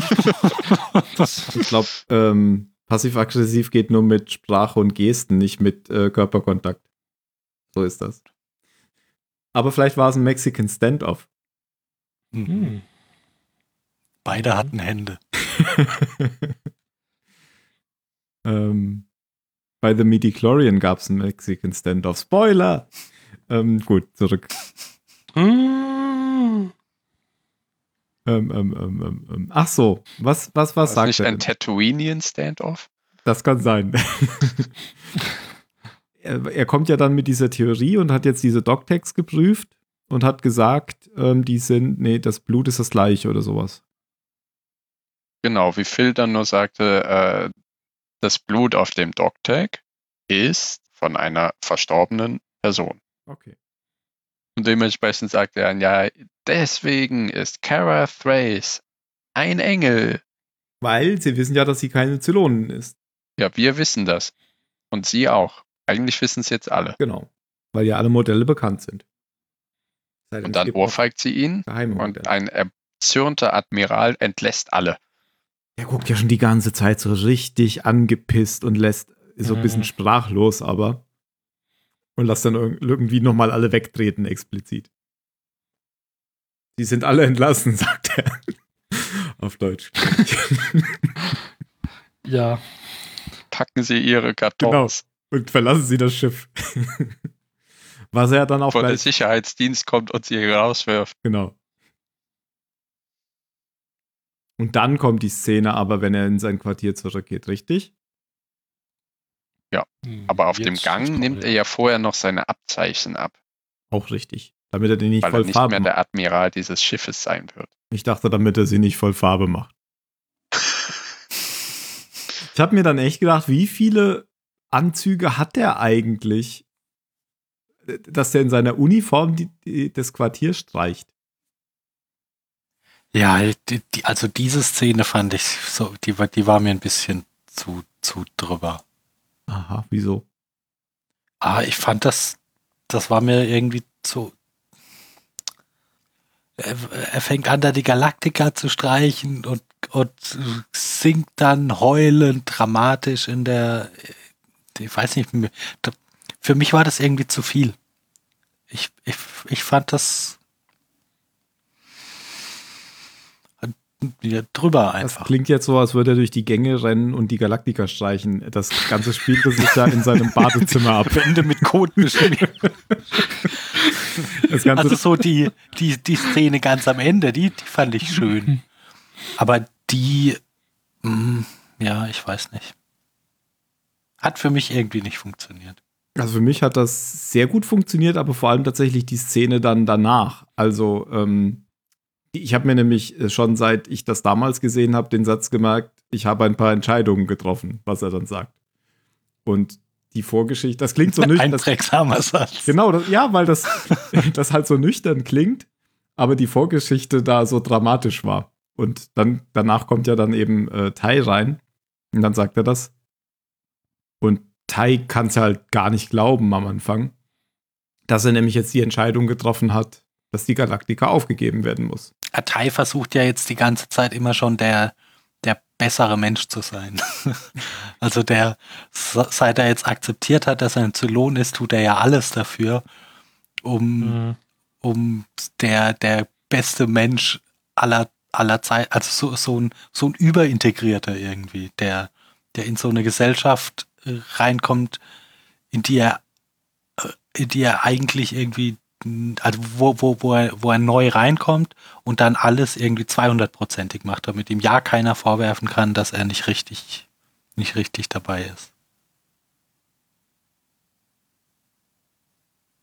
Ich glaube, ähm, passiv-aggressiv geht nur mit Sprache und Gesten, nicht mit äh, Körperkontakt. So ist das. Aber vielleicht war es ein Mexican Standoff. Mhm. hm. Beide hatten Hände. ähm, bei The Midichlorian gab es einen Mexican Standoff. Spoiler! Ähm, gut, zurück. Hm. Ähm, ähm, ähm, ähm, ähm. Ach so, was, was, was War sagt nicht ein? Tatooinian Standoff? Das kann sein. er, er kommt ja dann mit dieser Theorie und hat jetzt diese Doctext geprüft und hat gesagt, ähm, die sind, nee, das Blut ist das gleiche oder sowas. Genau, wie Phil dann nur sagte, äh, das Blut auf dem Dogtag ist von einer verstorbenen Person. Okay. Und dementsprechend sagt er, ja, deswegen ist Kara Thrace ein Engel. Weil sie wissen ja, dass sie keine Zylonen ist. Ja, wir wissen das. Und sie auch. Eigentlich wissen es jetzt alle. Genau. Weil ja alle Modelle bekannt sind. Sei denn, Und dann ohrfeigt sie ihn und ein erzürnter Admiral entlässt alle. Er guckt ja schon die ganze Zeit so richtig angepisst und lässt so ein bisschen Mhm. sprachlos, aber. Und lässt dann irg- irgendwie nochmal alle wegtreten, explizit. Die sind alle entlassen, sagt er. Auf Deutsch. Ja, Packen sie ihre Kartons. Und verlassen sie das Schiff. Was er dann auch Bevor der. Sicherheitsdienst kommt und sie rauswirft. Genau. Und dann kommt die Szene aber, wenn er in sein Quartier zurückgeht, richtig? Aber auf Jetzt dem Gang nimmt ja. er ja vorher noch seine Abzeichen ab, Auch richtig. Damit er die nicht weil er voll nicht Farbe mehr macht. der Admiral dieses Schiffes sein wird. Ich dachte, damit er sie nicht voll Farbe macht. Ich habe mir dann echt gedacht, wie viele Anzüge hat der eigentlich, dass der in seiner Uniform die, die, das Quartier streicht? Ja, die, also diese Szene fand ich so, die, war- die war mir ein bisschen zu, zu drüber. Aha, wieso? Ah, ich fand das, das war mir irgendwie zu. Er, er fängt an, da die Galaktika zu streichen und, und singt dann heulend dramatisch in der. Ich weiß nicht, für mich war das irgendwie zu viel. Ich, ich, ich fand das. Ja, drüber Das einfach. klingt jetzt so, als würde er durch die Gänge rennen und die Galaktika streichen. Das Ganze spielte sich da in seinem Badezimmer ab. Wände mit beschmiert. Das Ganze, Also so die, die, die Szene ganz am Ende, die, die fand ich schön. Aber die, mm, ja, ich weiß nicht. Hat für mich irgendwie nicht funktioniert. Also für mich hat das sehr gut funktioniert, aber vor allem tatsächlich die Szene dann danach. Also ähm, ich habe mir nämlich äh, schon seit ich das damals gesehen habe, den Satz gemerkt, ich habe ein paar Entscheidungen getroffen, was er dann sagt. Und die Vorgeschichte, das klingt so Ein nüchtern. Das, prägsamer Satz. genau, das, ja, weil das, das halt so nüchtern klingt, aber die Vorgeschichte da so dramatisch war. Und dann danach kommt ja dann eben äh, Tai rein und dann sagt er das. Und Tai kann es halt gar nicht glauben am Anfang, dass er nämlich jetzt die Entscheidung getroffen hat, dass die Galaktika aufgegeben werden muss. Atei versucht ja jetzt die ganze Zeit immer schon der, der bessere Mensch zu sein. also der, se- seit er jetzt akzeptiert hat, dass er ein Zylon ist, tut er ja alles dafür, um, Mhm. um der, der beste Mensch aller, aller Zeit, also so, so ein, so ein Überintegrierter irgendwie, der, der in so eine Gesellschaft reinkommt, in die er, äh, in die er eigentlich irgendwie, also wo, wo, wo, er, wo er neu reinkommt und dann alles irgendwie 200-prozentig macht, damit ihm ja keiner vorwerfen kann, dass er nicht richtig, nicht richtig dabei ist.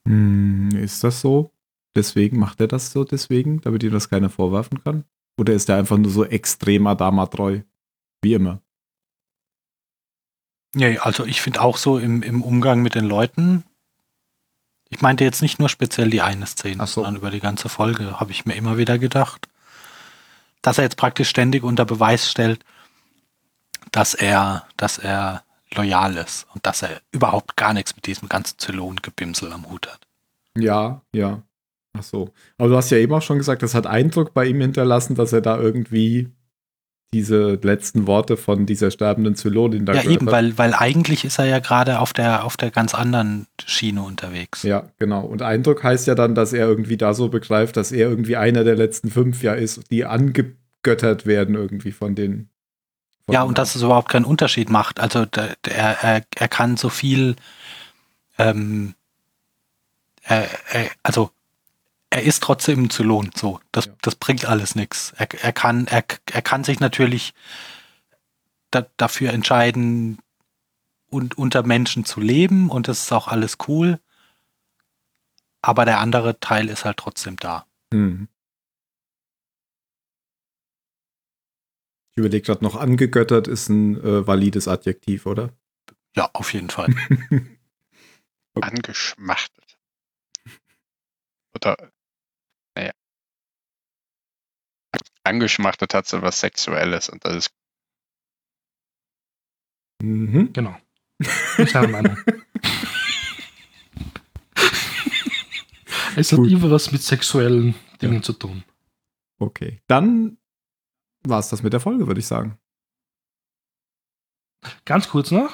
Hm, ist das so? Deswegen macht er das so deswegen, damit ihm das keiner vorwerfen kann? Oder ist er einfach nur so extrem Adama treu? Wie immer. Ja, also ich finde auch so im, im Umgang mit den Leuten, ich meinte jetzt nicht nur speziell die eine Szene, so. sondern über die ganze Folge habe ich mir immer wieder gedacht, dass er jetzt praktisch ständig unter Beweis stellt, dass er, dass er loyal ist und dass er überhaupt gar nichts mit diesem ganzen Zylon-Gebimsel am Hut hat. Ja, ja. Ach so. Aber du hast ja eben auch schon gesagt, das hat Eindruck bei ihm hinterlassen, dass er da irgendwie diese letzten Worte von dieser sterbenden Zylonin da Ja, eben, hat. weil, weil eigentlich ist er ja gerade auf der, auf der ganz anderen Schiene unterwegs. Ja, genau. Und Eindruck heißt ja dann, dass er irgendwie da so begreift, dass er irgendwie einer der letzten fünf ja ist, die angegöttert werden irgendwie von den. Von Ja, den und dass es überhaupt keinen Unterschied macht. Also der, der, er, er kann so viel, ähm, er, er, also er ist trotzdem ein Zylon, so. Das, Ja. das bringt alles nichts. Er, er, kann, er, er kann sich natürlich da, dafür entscheiden, und unter Menschen zu leben und das ist auch alles cool. Aber der andere Teil ist halt trotzdem da. Hm. überlege gerade noch, angegöttert ist ein äh, valides Adjektiv, oder? Ja, auf jeden Fall. Angeschmachtet. Oder, naja. Angeschmachtet hat so was Sexuelles und das ist Mhm. Genau. Ich habe Meinung. es hat immer was mit sexuellen Dingen zu tun. Okay. Dann war es das mit der Folge, würde ich sagen. Ganz kurz noch,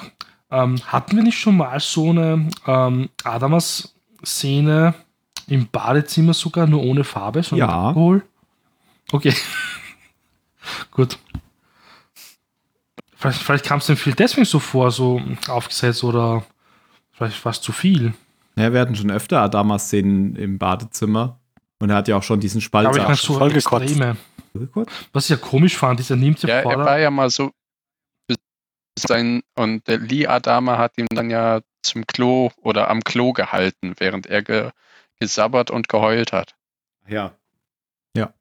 ähm, hatten wir nicht schon mal so eine ähm, Adamas-Szene im Badezimmer sogar, nur ohne Farbe, sondern Ja. Alkohol? Okay. Gut. Vielleicht, vielleicht kam es dem viel deswegen so vor, so aufgesetzt oder vielleicht war es zu viel. Ja, wir hatten schon öfter Adama-Szenen im Badezimmer. Und er hat ja auch schon diesen Spalt. Aber ich meine, so vollgekotzt. extreme. Kurz? Was ich ja komisch fand, ist, er nimmt ja, Ja, er war ja mal so sein und der Lee Adama hat ihn dann ja zum Klo oder am Klo gehalten, während er ge, gesabbert und geheult hat. Ja,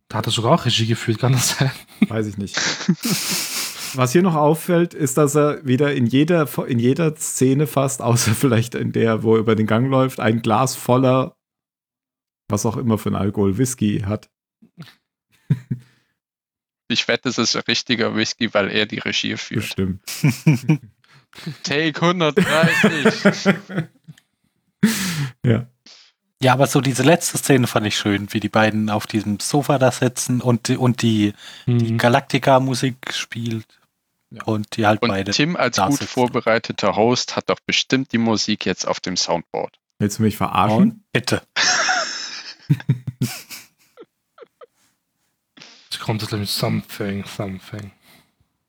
Da hat er sogar auch Regie geführt, kann das sein? weiß ich nicht. Was hier noch auffällt, ist, dass er wieder in jeder, in jeder Szene fast, außer vielleicht in der, wo er über den Gang läuft, ein Glas voller, was auch immer für ein Alkohol, Whisky hat. Ich wette, es ist richtiger Whisky, weil er die Regie führt. Bestimmt. Take 130. ja. Ja, aber so diese letzte Szene fand ich schön, wie die beiden auf diesem Sofa da sitzen und, die- und die, die Mhm. Galactica-Musik spielt. Ja. Und die halt Und beide. Tim als gut sitzen. vorbereiteter Host hat doch bestimmt die Musik jetzt auf dem Soundboard. Willst du mich verarschen? Und bitte. Jetzt kommt es mit Something, Something.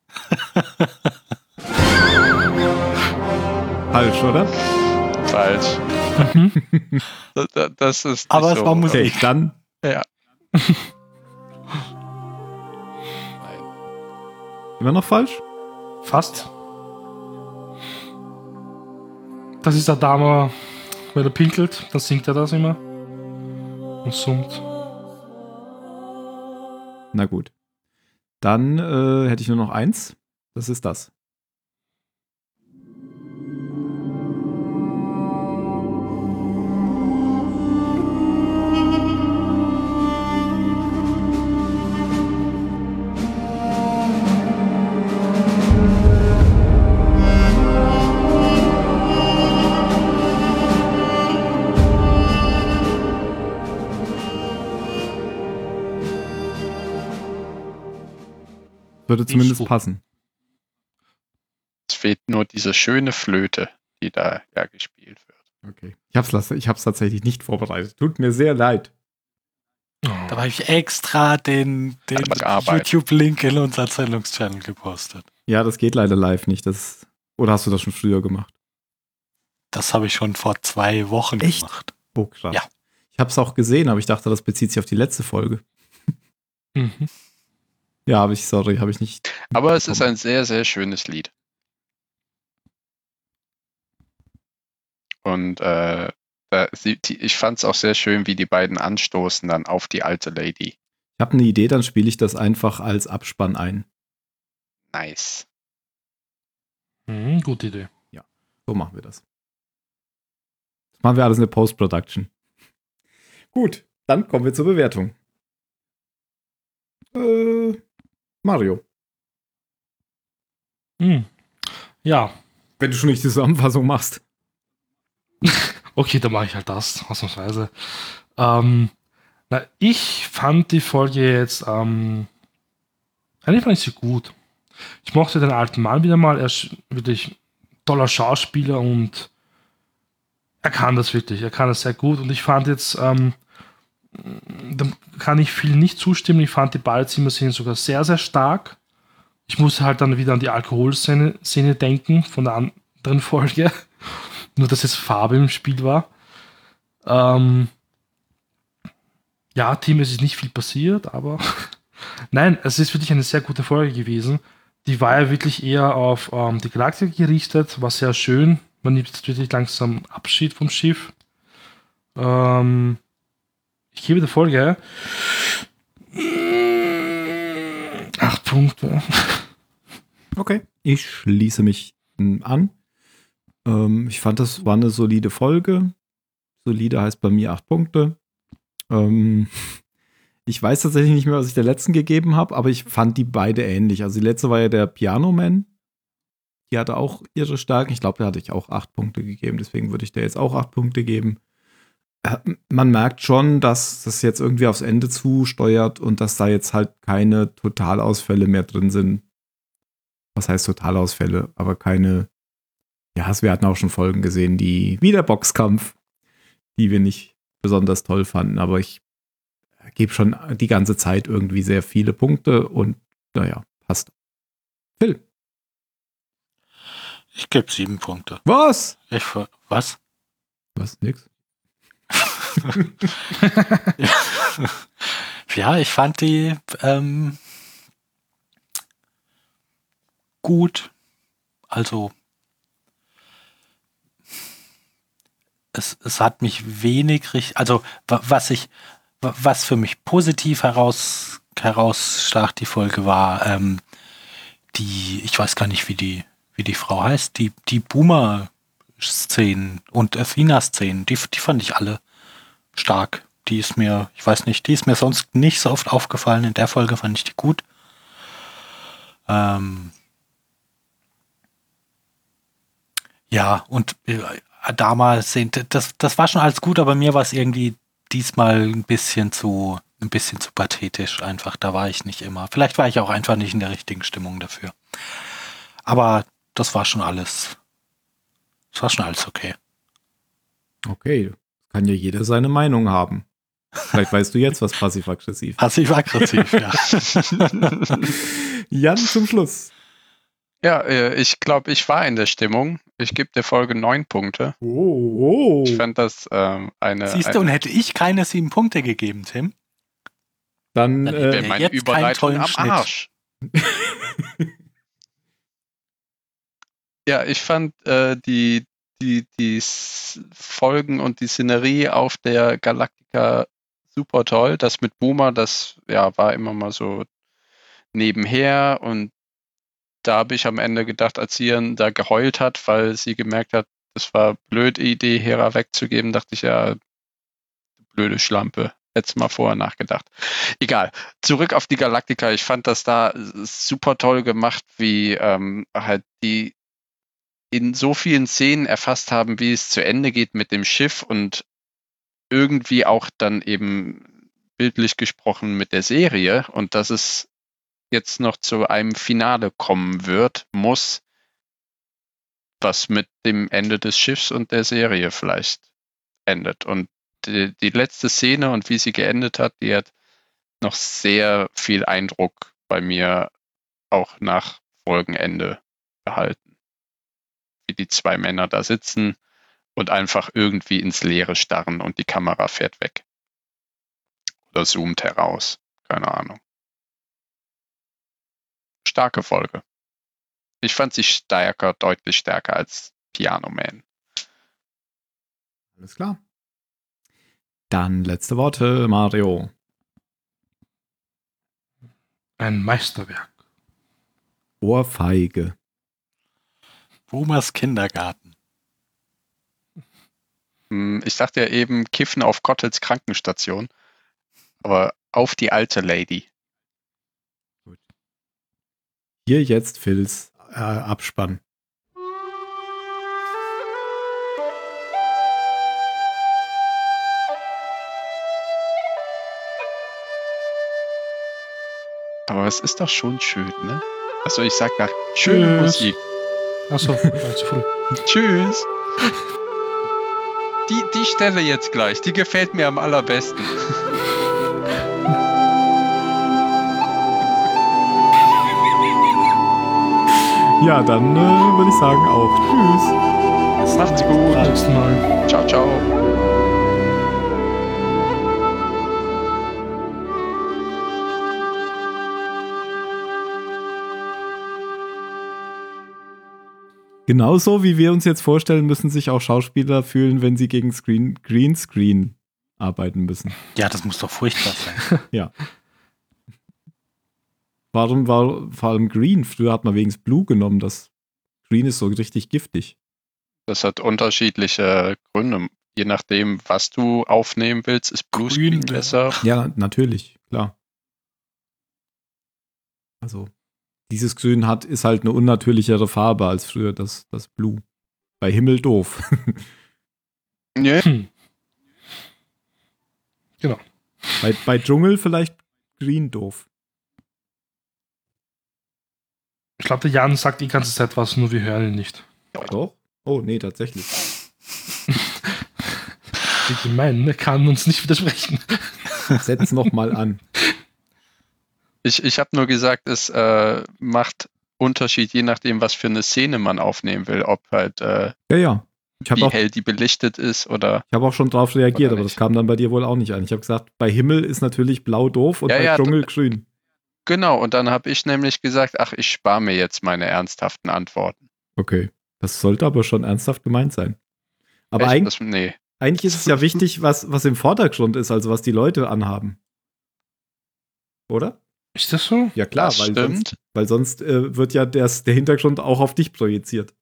Falsch, oder? Falsch. Mhm. Da- da- Das ist nicht Aber es so, war Musik. Okay, dann Ja. immer noch falsch? Fast. Das ist der Dame, wenn er pinkelt, dann singt er das immer. Und summt. Na gut. Dann äh, hätte ich nur noch eins. Das ist das. Würde zumindest passen. Es fehlt nur diese schöne Flöte, die da ja gespielt wird. Okay. Ich hab's, ich hab's tatsächlich nicht vorbereitet. Tut mir sehr leid. Da habe ich extra den, den. YouTube-Link in unseren Sendungschannel gepostet. Ja, das geht leider live nicht. Das, oder hast du das schon früher gemacht? Das habe ich schon vor zwei Wochen Echt? gemacht. Oh, krass. Ja. Ich hab's auch gesehen, aber ich dachte, das bezieht sich auf die letzte Folge. Mhm. Ja, habe ich, sorry, habe ich nicht. Aber es ist ein sehr, sehr schönes Lied. Und äh, da, sie, die, ich fand es auch sehr schön, wie die beiden anstoßen dann auf die alte Lady. Ich habe eine Idee, dann spiele ich das einfach als Abspann ein. Nice. Mhm, gute Idee. So machen wir das. Das machen wir alles in der Post-Production. Gut, dann kommen wir zur Bewertung. Äh, Mario. Mhm. Ja, Wenn du schon nicht die Zusammenfassung machst. okay, dann mache ich halt das, ausnahmsweise. Ähm, na, ich fand die Folge jetzt, ähm, eigentlich fand ich sie gut. Ich mochte den alten Mann wieder mal, er ist wirklich toller Schauspieler und er kann das wirklich, er kann das sehr gut und ich fand jetzt, ähm, da kann ich viel nicht zustimmen, ich fand die Badezimmer-Szene sogar sehr, sehr stark. Ich musste halt dann wieder an die Alkoholszene Szene denken von der anderen Folge, nur dass jetzt Farbe im Spiel war. Ähm, ja, Team, es ist nicht viel passiert, aber nein, es ist wirklich eine sehr gute Folge gewesen. Die war ja wirklich eher auf ähm, die Galaktik gerichtet, war sehr schön. Man nimmt wirklich langsam Abschied vom Schiff. Ähm, ich gebe der Folge acht Punkte. Okay. Ich schließe mich an. Ähm, ich fand, das war eine solide Folge. Solide heißt bei mir acht Punkte. Ähm, ich weiß tatsächlich nicht mehr, was ich der letzten gegeben habe, aber ich fand die beide ähnlich. Also die letzte war ja der Piano Man. Die hatte auch ihre Stärken. Ich glaube, da hatte ich auch acht Punkte gegeben. Deswegen würde ich der jetzt auch acht Punkte geben. Äh, Man merkt schon, dass das jetzt irgendwie aufs Ende zusteuert und dass da jetzt halt keine Totalausfälle mehr drin sind. Was heißt Totalausfälle? Aber keine. Ja, wir hatten auch schon Folgen gesehen, die wie der Boxkampf, die wir nicht besonders toll fanden. Aber ich gebe schon die ganze Zeit irgendwie sehr viele Punkte und naja, passt. Phil. Ich gebe sieben Punkte. Was? Ich, was? Was? Nix. Ja, ich fand die ähm, gut. Also es, es hat mich wenig richtig, also wa- was ich, wa- was für mich positiv heraus herausstach die Folge war, ähm, die, ich weiß gar nicht, wie die, wie die Frau heißt, die, die Boomer-Szenen und Athena-Szenen, die, die fand ich alle stark. Die ist mir, ich weiß nicht, die ist mir sonst nicht so oft aufgefallen. In der Folge fand ich die gut. Ähm ja, und äh, damals das, das war schon alles gut, aber mir war es irgendwie diesmal ein bisschen zu, ein bisschen zu pathetisch einfach. Da war ich nicht immer. Vielleicht war ich auch einfach nicht in der richtigen Stimmung dafür. Aber das war schon alles. Das war schon alles okay. Okay. Kann ja jeder seine Meinung haben. Vielleicht weißt du jetzt, was passiv-aggressiv Passiv-aggressiv, ja. Jan zum Schluss. Ja, äh, ich glaube, ich war in der Stimmung. Ich gebe der Folge neun Punkte. Oh, oh. Ich fand das ähm, eine. Siehst du, eine und hätte ich keine sieben Punkte gegeben, Tim, Dann, Dann äh, wäre hätte meine Überleitung am Schnitt. Arsch. Ja, ich fand äh, die, die, die Folgen und die Szenerie auf der Galactica super toll. Das mit Boomer, das ja, war immer mal so nebenher und da habe ich am Ende gedacht, als sie dann da geheult hat, weil sie gemerkt hat, das war eine blöde Idee, Hera wegzugeben, dachte ich ja, blöde Schlampe. Hättest mal vorher nachgedacht. Egal. Zurück auf die Galactica. Ich fand das da super toll gemacht, wie ähm, halt die in so vielen Szenen erfasst haben, wie es zu Ende geht mit dem Schiff und irgendwie auch dann eben bildlich gesprochen mit der Serie und dass es jetzt noch zu einem Finale kommen wird, muss, was mit dem Ende des Schiffs und der Serie vielleicht endet. Und die, die letzte Szene und wie sie geendet hat, die hat noch sehr viel Eindruck bei mir auch nach Folgenende behalten. Die zwei Männer da sitzen und einfach irgendwie ins Leere starren und die Kamera fährt weg. Oder zoomt heraus. Keine Ahnung. Starke Folge. Ich fand sie stärker, deutlich stärker als Piano Man. Alles klar. Dann letzte Worte, Mario. Ein Meisterwerk. Ohrfeige. Boomers Kindergarten. Hm, Ich dachte ja eben Kiffen auf Kottels Krankenstation. Aber auf die alte Lady. Hier jetzt Phils äh, Abspann. Aber es ist doch schon schön, ne? Also ich sag da schöne Tschüss. Musik. Achso, war zu früh. Tschüss. Die, die Stelle jetzt gleich, die gefällt mir am allerbesten. Ja, dann äh, würde ich sagen auch Tschüss. Macht's gut. Bis zum nächsten Mal. Ciao, ciao. Genauso wie wir uns jetzt vorstellen, müssen sich auch Schauspieler fühlen, wenn sie gegen Screen, Greenscreen arbeiten müssen. Ja, das muss doch furchtbar sein. War warum war vor allem Green? Früher hat man wenigstens Blue genommen. Das Green ist so richtig giftig. Das hat unterschiedliche Gründe. Je nachdem, was du aufnehmen willst, ist Blue Screen Grün, ja. besser. Ja, natürlich, klar. Also, dieses Grün hat, ist halt eine unnatürlichere Farbe als früher das, das Blue. Bei Himmel doof. Nee, Hm. bei, bei Dschungel vielleicht Green doof. Ich glaube, der Jan sagt die ganze Zeit was, nur wir hören ihn nicht. Doch? Oh, nee, tatsächlich. Wie gemein, er kann uns nicht widersprechen. Setz noch mal an. ich, ich habe nur gesagt, es äh, macht Unterschied, je nachdem, was für eine Szene man aufnehmen will. Ob halt, äh, Ja, ja. Ich habe wie auch, hell die belichtet ist oder. ich hab auch schon drauf reagiert, aber das kam dann bei dir wohl auch nicht an. Ich habe gesagt, bei Himmel ist natürlich blau doof und Ja, bei ja, Dschungel grün. Genau, und dann habe ich nämlich gesagt, ach, ich spare mir jetzt meine ernsthaften Antworten. Okay. Das sollte aber schon ernsthaft gemeint sein. Aber Echt? eigentlich, Das, nee. eigentlich ist es ja wichtig, was, was im Vordergrund ist, also was die Leute anhaben. Oder? Ist das so? Ja, klar, das weil stimmt. sonst, weil sonst äh, wird ja das, der Hintergrund auch auf dich projiziert.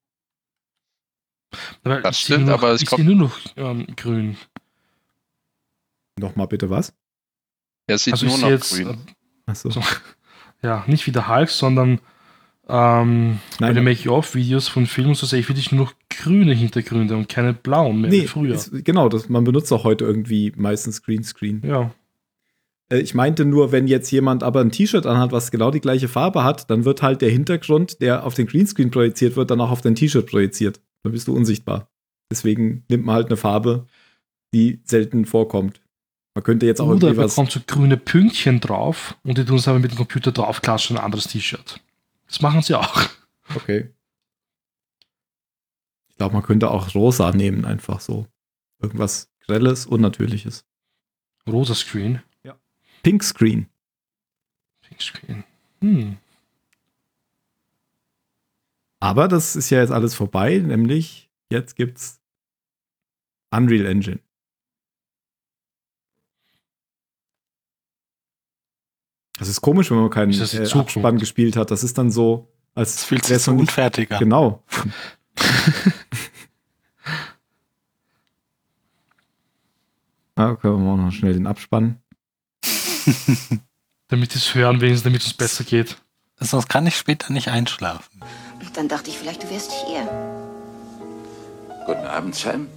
Weil Das stimmt, noch, aber es ich sehe nur noch ähm, grün. Nochmal bitte was? Er sieht Also nur noch jetzt, grün. äh, Achso. So. ja, nicht wie der Hulk, sondern ähm, bei den Nein, Make-off-Videos von Filmen so sehe ich wirklich nur noch grüne Hintergründe und keine blauen mehr wie nee, früher. ist, genau, das, man benutzt auch heute irgendwie meistens Greenscreen. ja. Äh, ich meinte nur, wenn jetzt jemand aber ein T-Shirt anhat, was genau die gleiche Farbe hat, dann wird halt der Hintergrund, der auf den Greenscreen projiziert wird, dann auch auf dein T-Shirt projiziert. Dann bist du unsichtbar. Deswegen nimmt man halt eine Farbe, die selten vorkommt. Man könnte jetzt auch Oder irgendwie was. bekommt so grüne Pünktchen drauf und die tun es aber mit dem Computer draufklatschen, ein anderes T-Shirt. Das machen sie auch. Okay. Ich glaube, man könnte auch rosa nehmen, einfach so. Irgendwas Grelles, Unnatürliches. Rosa Screen. Pink Screen. Pink Screen. Hm. Aber das ist ja jetzt alles vorbei, nämlich jetzt gibt's Unreal Engine. Das ist komisch, wenn man keinen äh? Abspann gespielt hat. Das ist dann so, als Das fühlt sich so unfertig an. Genau. ah, okay, wir machen noch schnell den Abspann. Damit sie es hören, wenigstens, damit es besser geht. Sonst kann ich später nicht einschlafen. Dann dachte ich, vielleicht du wärst hier. Guten Abend, Sam.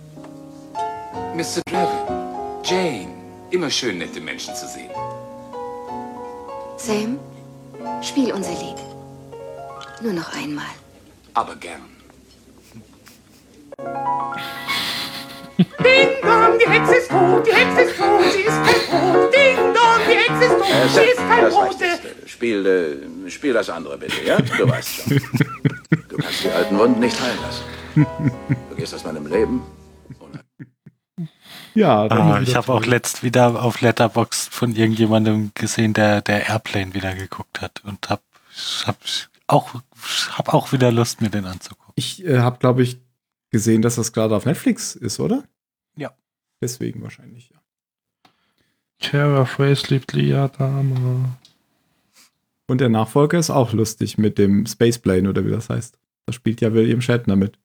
Mr. Draven. Jane. Immer schön, nette Menschen zu sehen. Sam, spiel unser Lied. Nur noch einmal. Aber gern. Ding dong, die Hexe ist tot, die Hexe ist tot, sie ist die Hexe ist kein das Brot. reicht jetzt. Spiel, äh, spiel das andere bitte, ja? Du weißt schon. Du kannst die alten Wunden nicht heilen lassen. Du gehst aus meinem Leben. Ja, dann Ah, ich habe auch letzt wieder auf Letterboxd von irgendjemandem gesehen, der der Airplane wieder geguckt hat und hab, hab auch hab auch wieder Lust mir den anzugucken. Ich äh, habe, glaube ich, gesehen, dass das gerade auf Netflix ist, oder? Ja. Deswegen wahrscheinlich, ja. Terra Phrase liebt Liadama. Und der Nachfolger ist auch lustig mit dem Spaceplane oder wie das heißt. Da spielt ja William Shatner mit.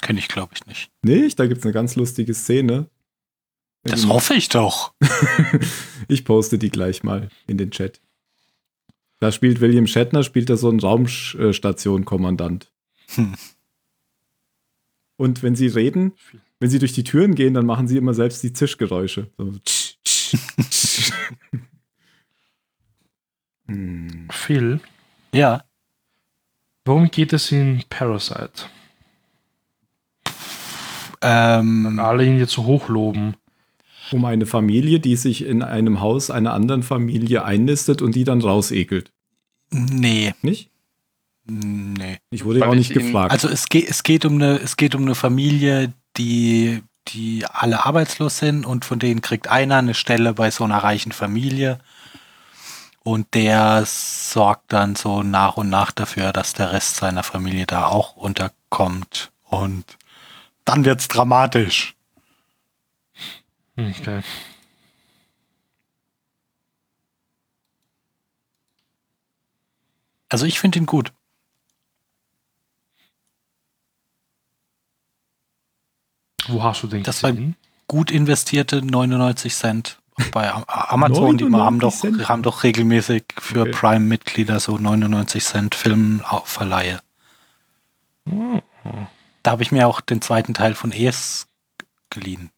Kenne ich glaube ich nicht. Nicht? Da gibt es eine ganz lustige Szene. Das hoffe ich doch. ich poste die gleich mal in den Chat. Da spielt William Shatner, spielt er so einen Raumstation-Kommandant. Hm. Und wenn sie reden, wenn sie durch die Türen gehen, dann machen sie immer selbst die Zischgeräusche. So. Hm. Phil, Ja, worum geht es in Parasite? ähm, Alle ihn jetzt so hochloben. Um eine Familie, die sich in einem Haus einer anderen Familie einnistet und die dann rausekelt. nee, Nicht? nee. Ich wurde ja auch nicht gefragt. Also es geht, es geht um eine, es geht um eine Familie, die, die alle arbeitslos sind und von denen kriegt einer eine Stelle bei so einer reichen Familie. Und der sorgt dann so nach und nach dafür, dass der Rest seiner Familie da auch unterkommt. Und dann wird's dramatisch. Hm, Okay. Also ich finde ihn gut. Wo hast du den Das war- gesehen? Gut investierte 99 Cent. Bei Am- Amazon, die haben doch, 99 Cent? haben doch regelmäßig für Okay. Prime-Mitglieder so 99 Cent Filmverleihe. Da habe ich mir auch den zweiten Teil von Es geliehen.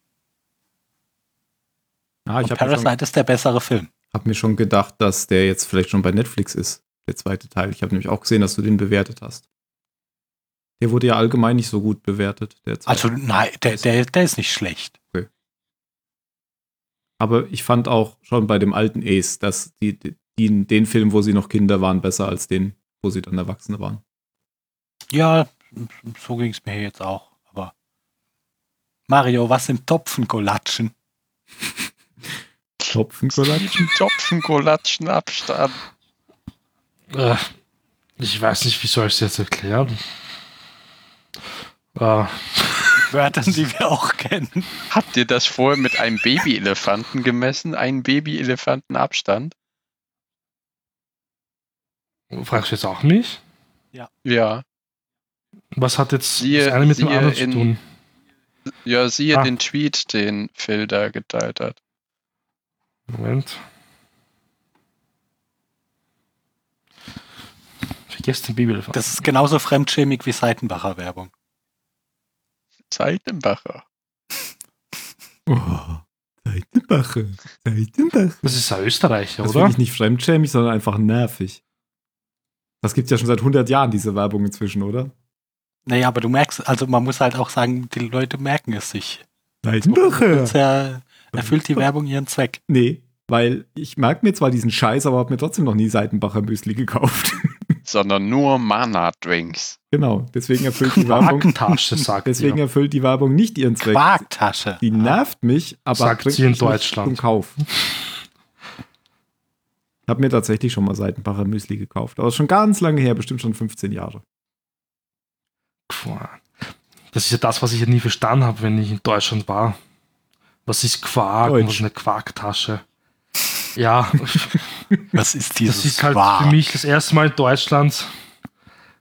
Ah, ich mir, schon- Parasite ist der bessere Film. hab mir schon gedacht, dass der jetzt vielleicht schon bei Netflix ist, der zweite Teil. Ich habe nämlich auch gesehen, dass du den bewertet hast. Der wurde ja allgemein nicht so gut bewertet, der zweite. Also nein, der, der, der ist nicht schlecht. Aber ich fand auch schon bei dem alten Ace, dass die, die, den Film, wo sie noch Kinder waren, besser als den, wo sie dann Erwachsene waren. Ja, so ging es mir jetzt auch. Aber Mario, was sind Topfengolatschen? Topfenkolatschen? Topfenkolatschen Abstand. Äh, ich weiß nicht, wie soll ich es jetzt erklären? Äh, Wörtern, die wir auch kennen. Habt ihr das vorher mit einem Babyelefanten gemessen? Einen Babyelefanten Abstand? fragst du jetzt auch mich? Ja. Was hat jetzt Siehe- das eine mit dem anderen zu tun? Ja, siehe Ah. den Tweet, den Phil da geteilt hat. Moment. Vergesst den Babyelefant. Das ist genauso fremdschämig wie Seitenbacher Werbung. Seitenbacher. Oh, Seitenbache. Seitenbache. Das ist ein Österreicher, Das oder? finde ich nicht fremdschämig, sondern einfach nervig. Das gibt ja schon seit 100 Jahren, diese Werbung inzwischen, oder? Naja, aber du merkst, also man muss halt auch sagen, die Leute merken es sich. Seitenbache. Das ja, erfüllt die Werbung ihren Zweck. Nee, weil ich merke mir zwar diesen Scheiß, aber habe mir trotzdem noch nie Seitenbacher Müsli gekauft. Sondern nur Mana-Drinks. genau, deswegen erfüllt die Werbung, sagt deswegen ihr. erfüllt die Werbung nicht ihren Zweck. Quarktasche. Die nervt mich, aber Sagt bringt sie in Deutschland. zum Kauf. Ich habe mir tatsächlich schon mal Seitenbacher Müsli gekauft, aber schon ganz lange her, bestimmt schon 15 Jahre. Quark. Das ist ja das, was ich ja nie verstanden habe, wenn ich in Deutschland war. Was ist Quark und was Deutsch. ist eine Quarktasche? Ja, Was ist dieses das ist halt Quark? für mich das erste Mal in Deutschland.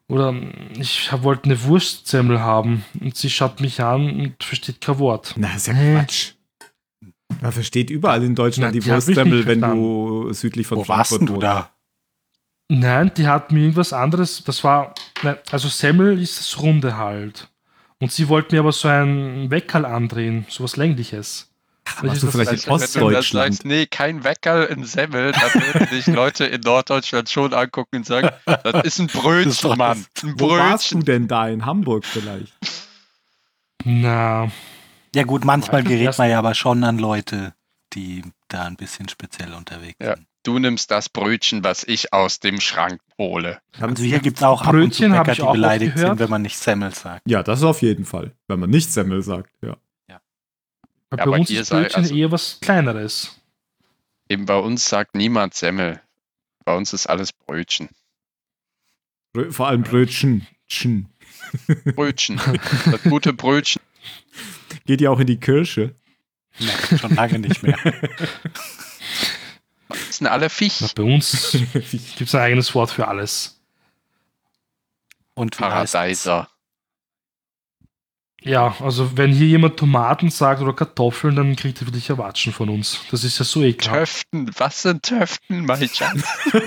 Oder ich wollte eine Wurstsemmel haben und sie schaut mich an und versteht kein Wort. Na, ist ja Hä? Quatsch. Man versteht überall in Deutschland Na, die die Wurstsemmel, wenn du südlich von Wo warst denn du da? Nein, die hat mir irgendwas anderes. Das war, nein, also Semmel ist das Runde halt. Und sie wollte mir aber so ein Weckerl andrehen, sowas längliches. Warst du vielleicht in wenn du das Ostdeutschland? sagst, nee, kein Weckerl in Semmel, dann würden dich Leute in Norddeutschland schon angucken und sagen, das ist ein ist Brötchen, Mann. Ein Wo warst du Brötchen. denn da? In Hamburg vielleicht? Na, Ja gut, manchmal gerät man ja aber schon an Leute, die da ein bisschen speziell unterwegs Ja. sind. Du nimmst das Brötchen, was ich aus dem Schrank hole. Also hier gibt es auch ab und zu Brötchen Bäcker, ich die beleidigt sind, wenn man nicht Semmel sagt. Ja, das auf jeden Fall. Wenn man nicht Semmel sagt, ja. Bei aber uns ist Brötchen also- eher was Kleineres. Eben bei uns sagt niemand Semmel. Bei uns ist alles Brötchen. Brö vor allem Brötchen. Tschen. Brötchen. Das gute Brötchen. Geht ihr auch in die Kirche? Nein, schon lange nicht mehr. Das sind alle Fisch. Bei uns gibt es ein eigenes Wort für alles. Und? Paradeiser. Ja, also wenn hier jemand Tomaten sagt oder Kartoffeln, dann kriegt er wirklich Erwatschen von uns. Das ist ja so ekelhaft. Töften. Was sind Töften, mein Schatz?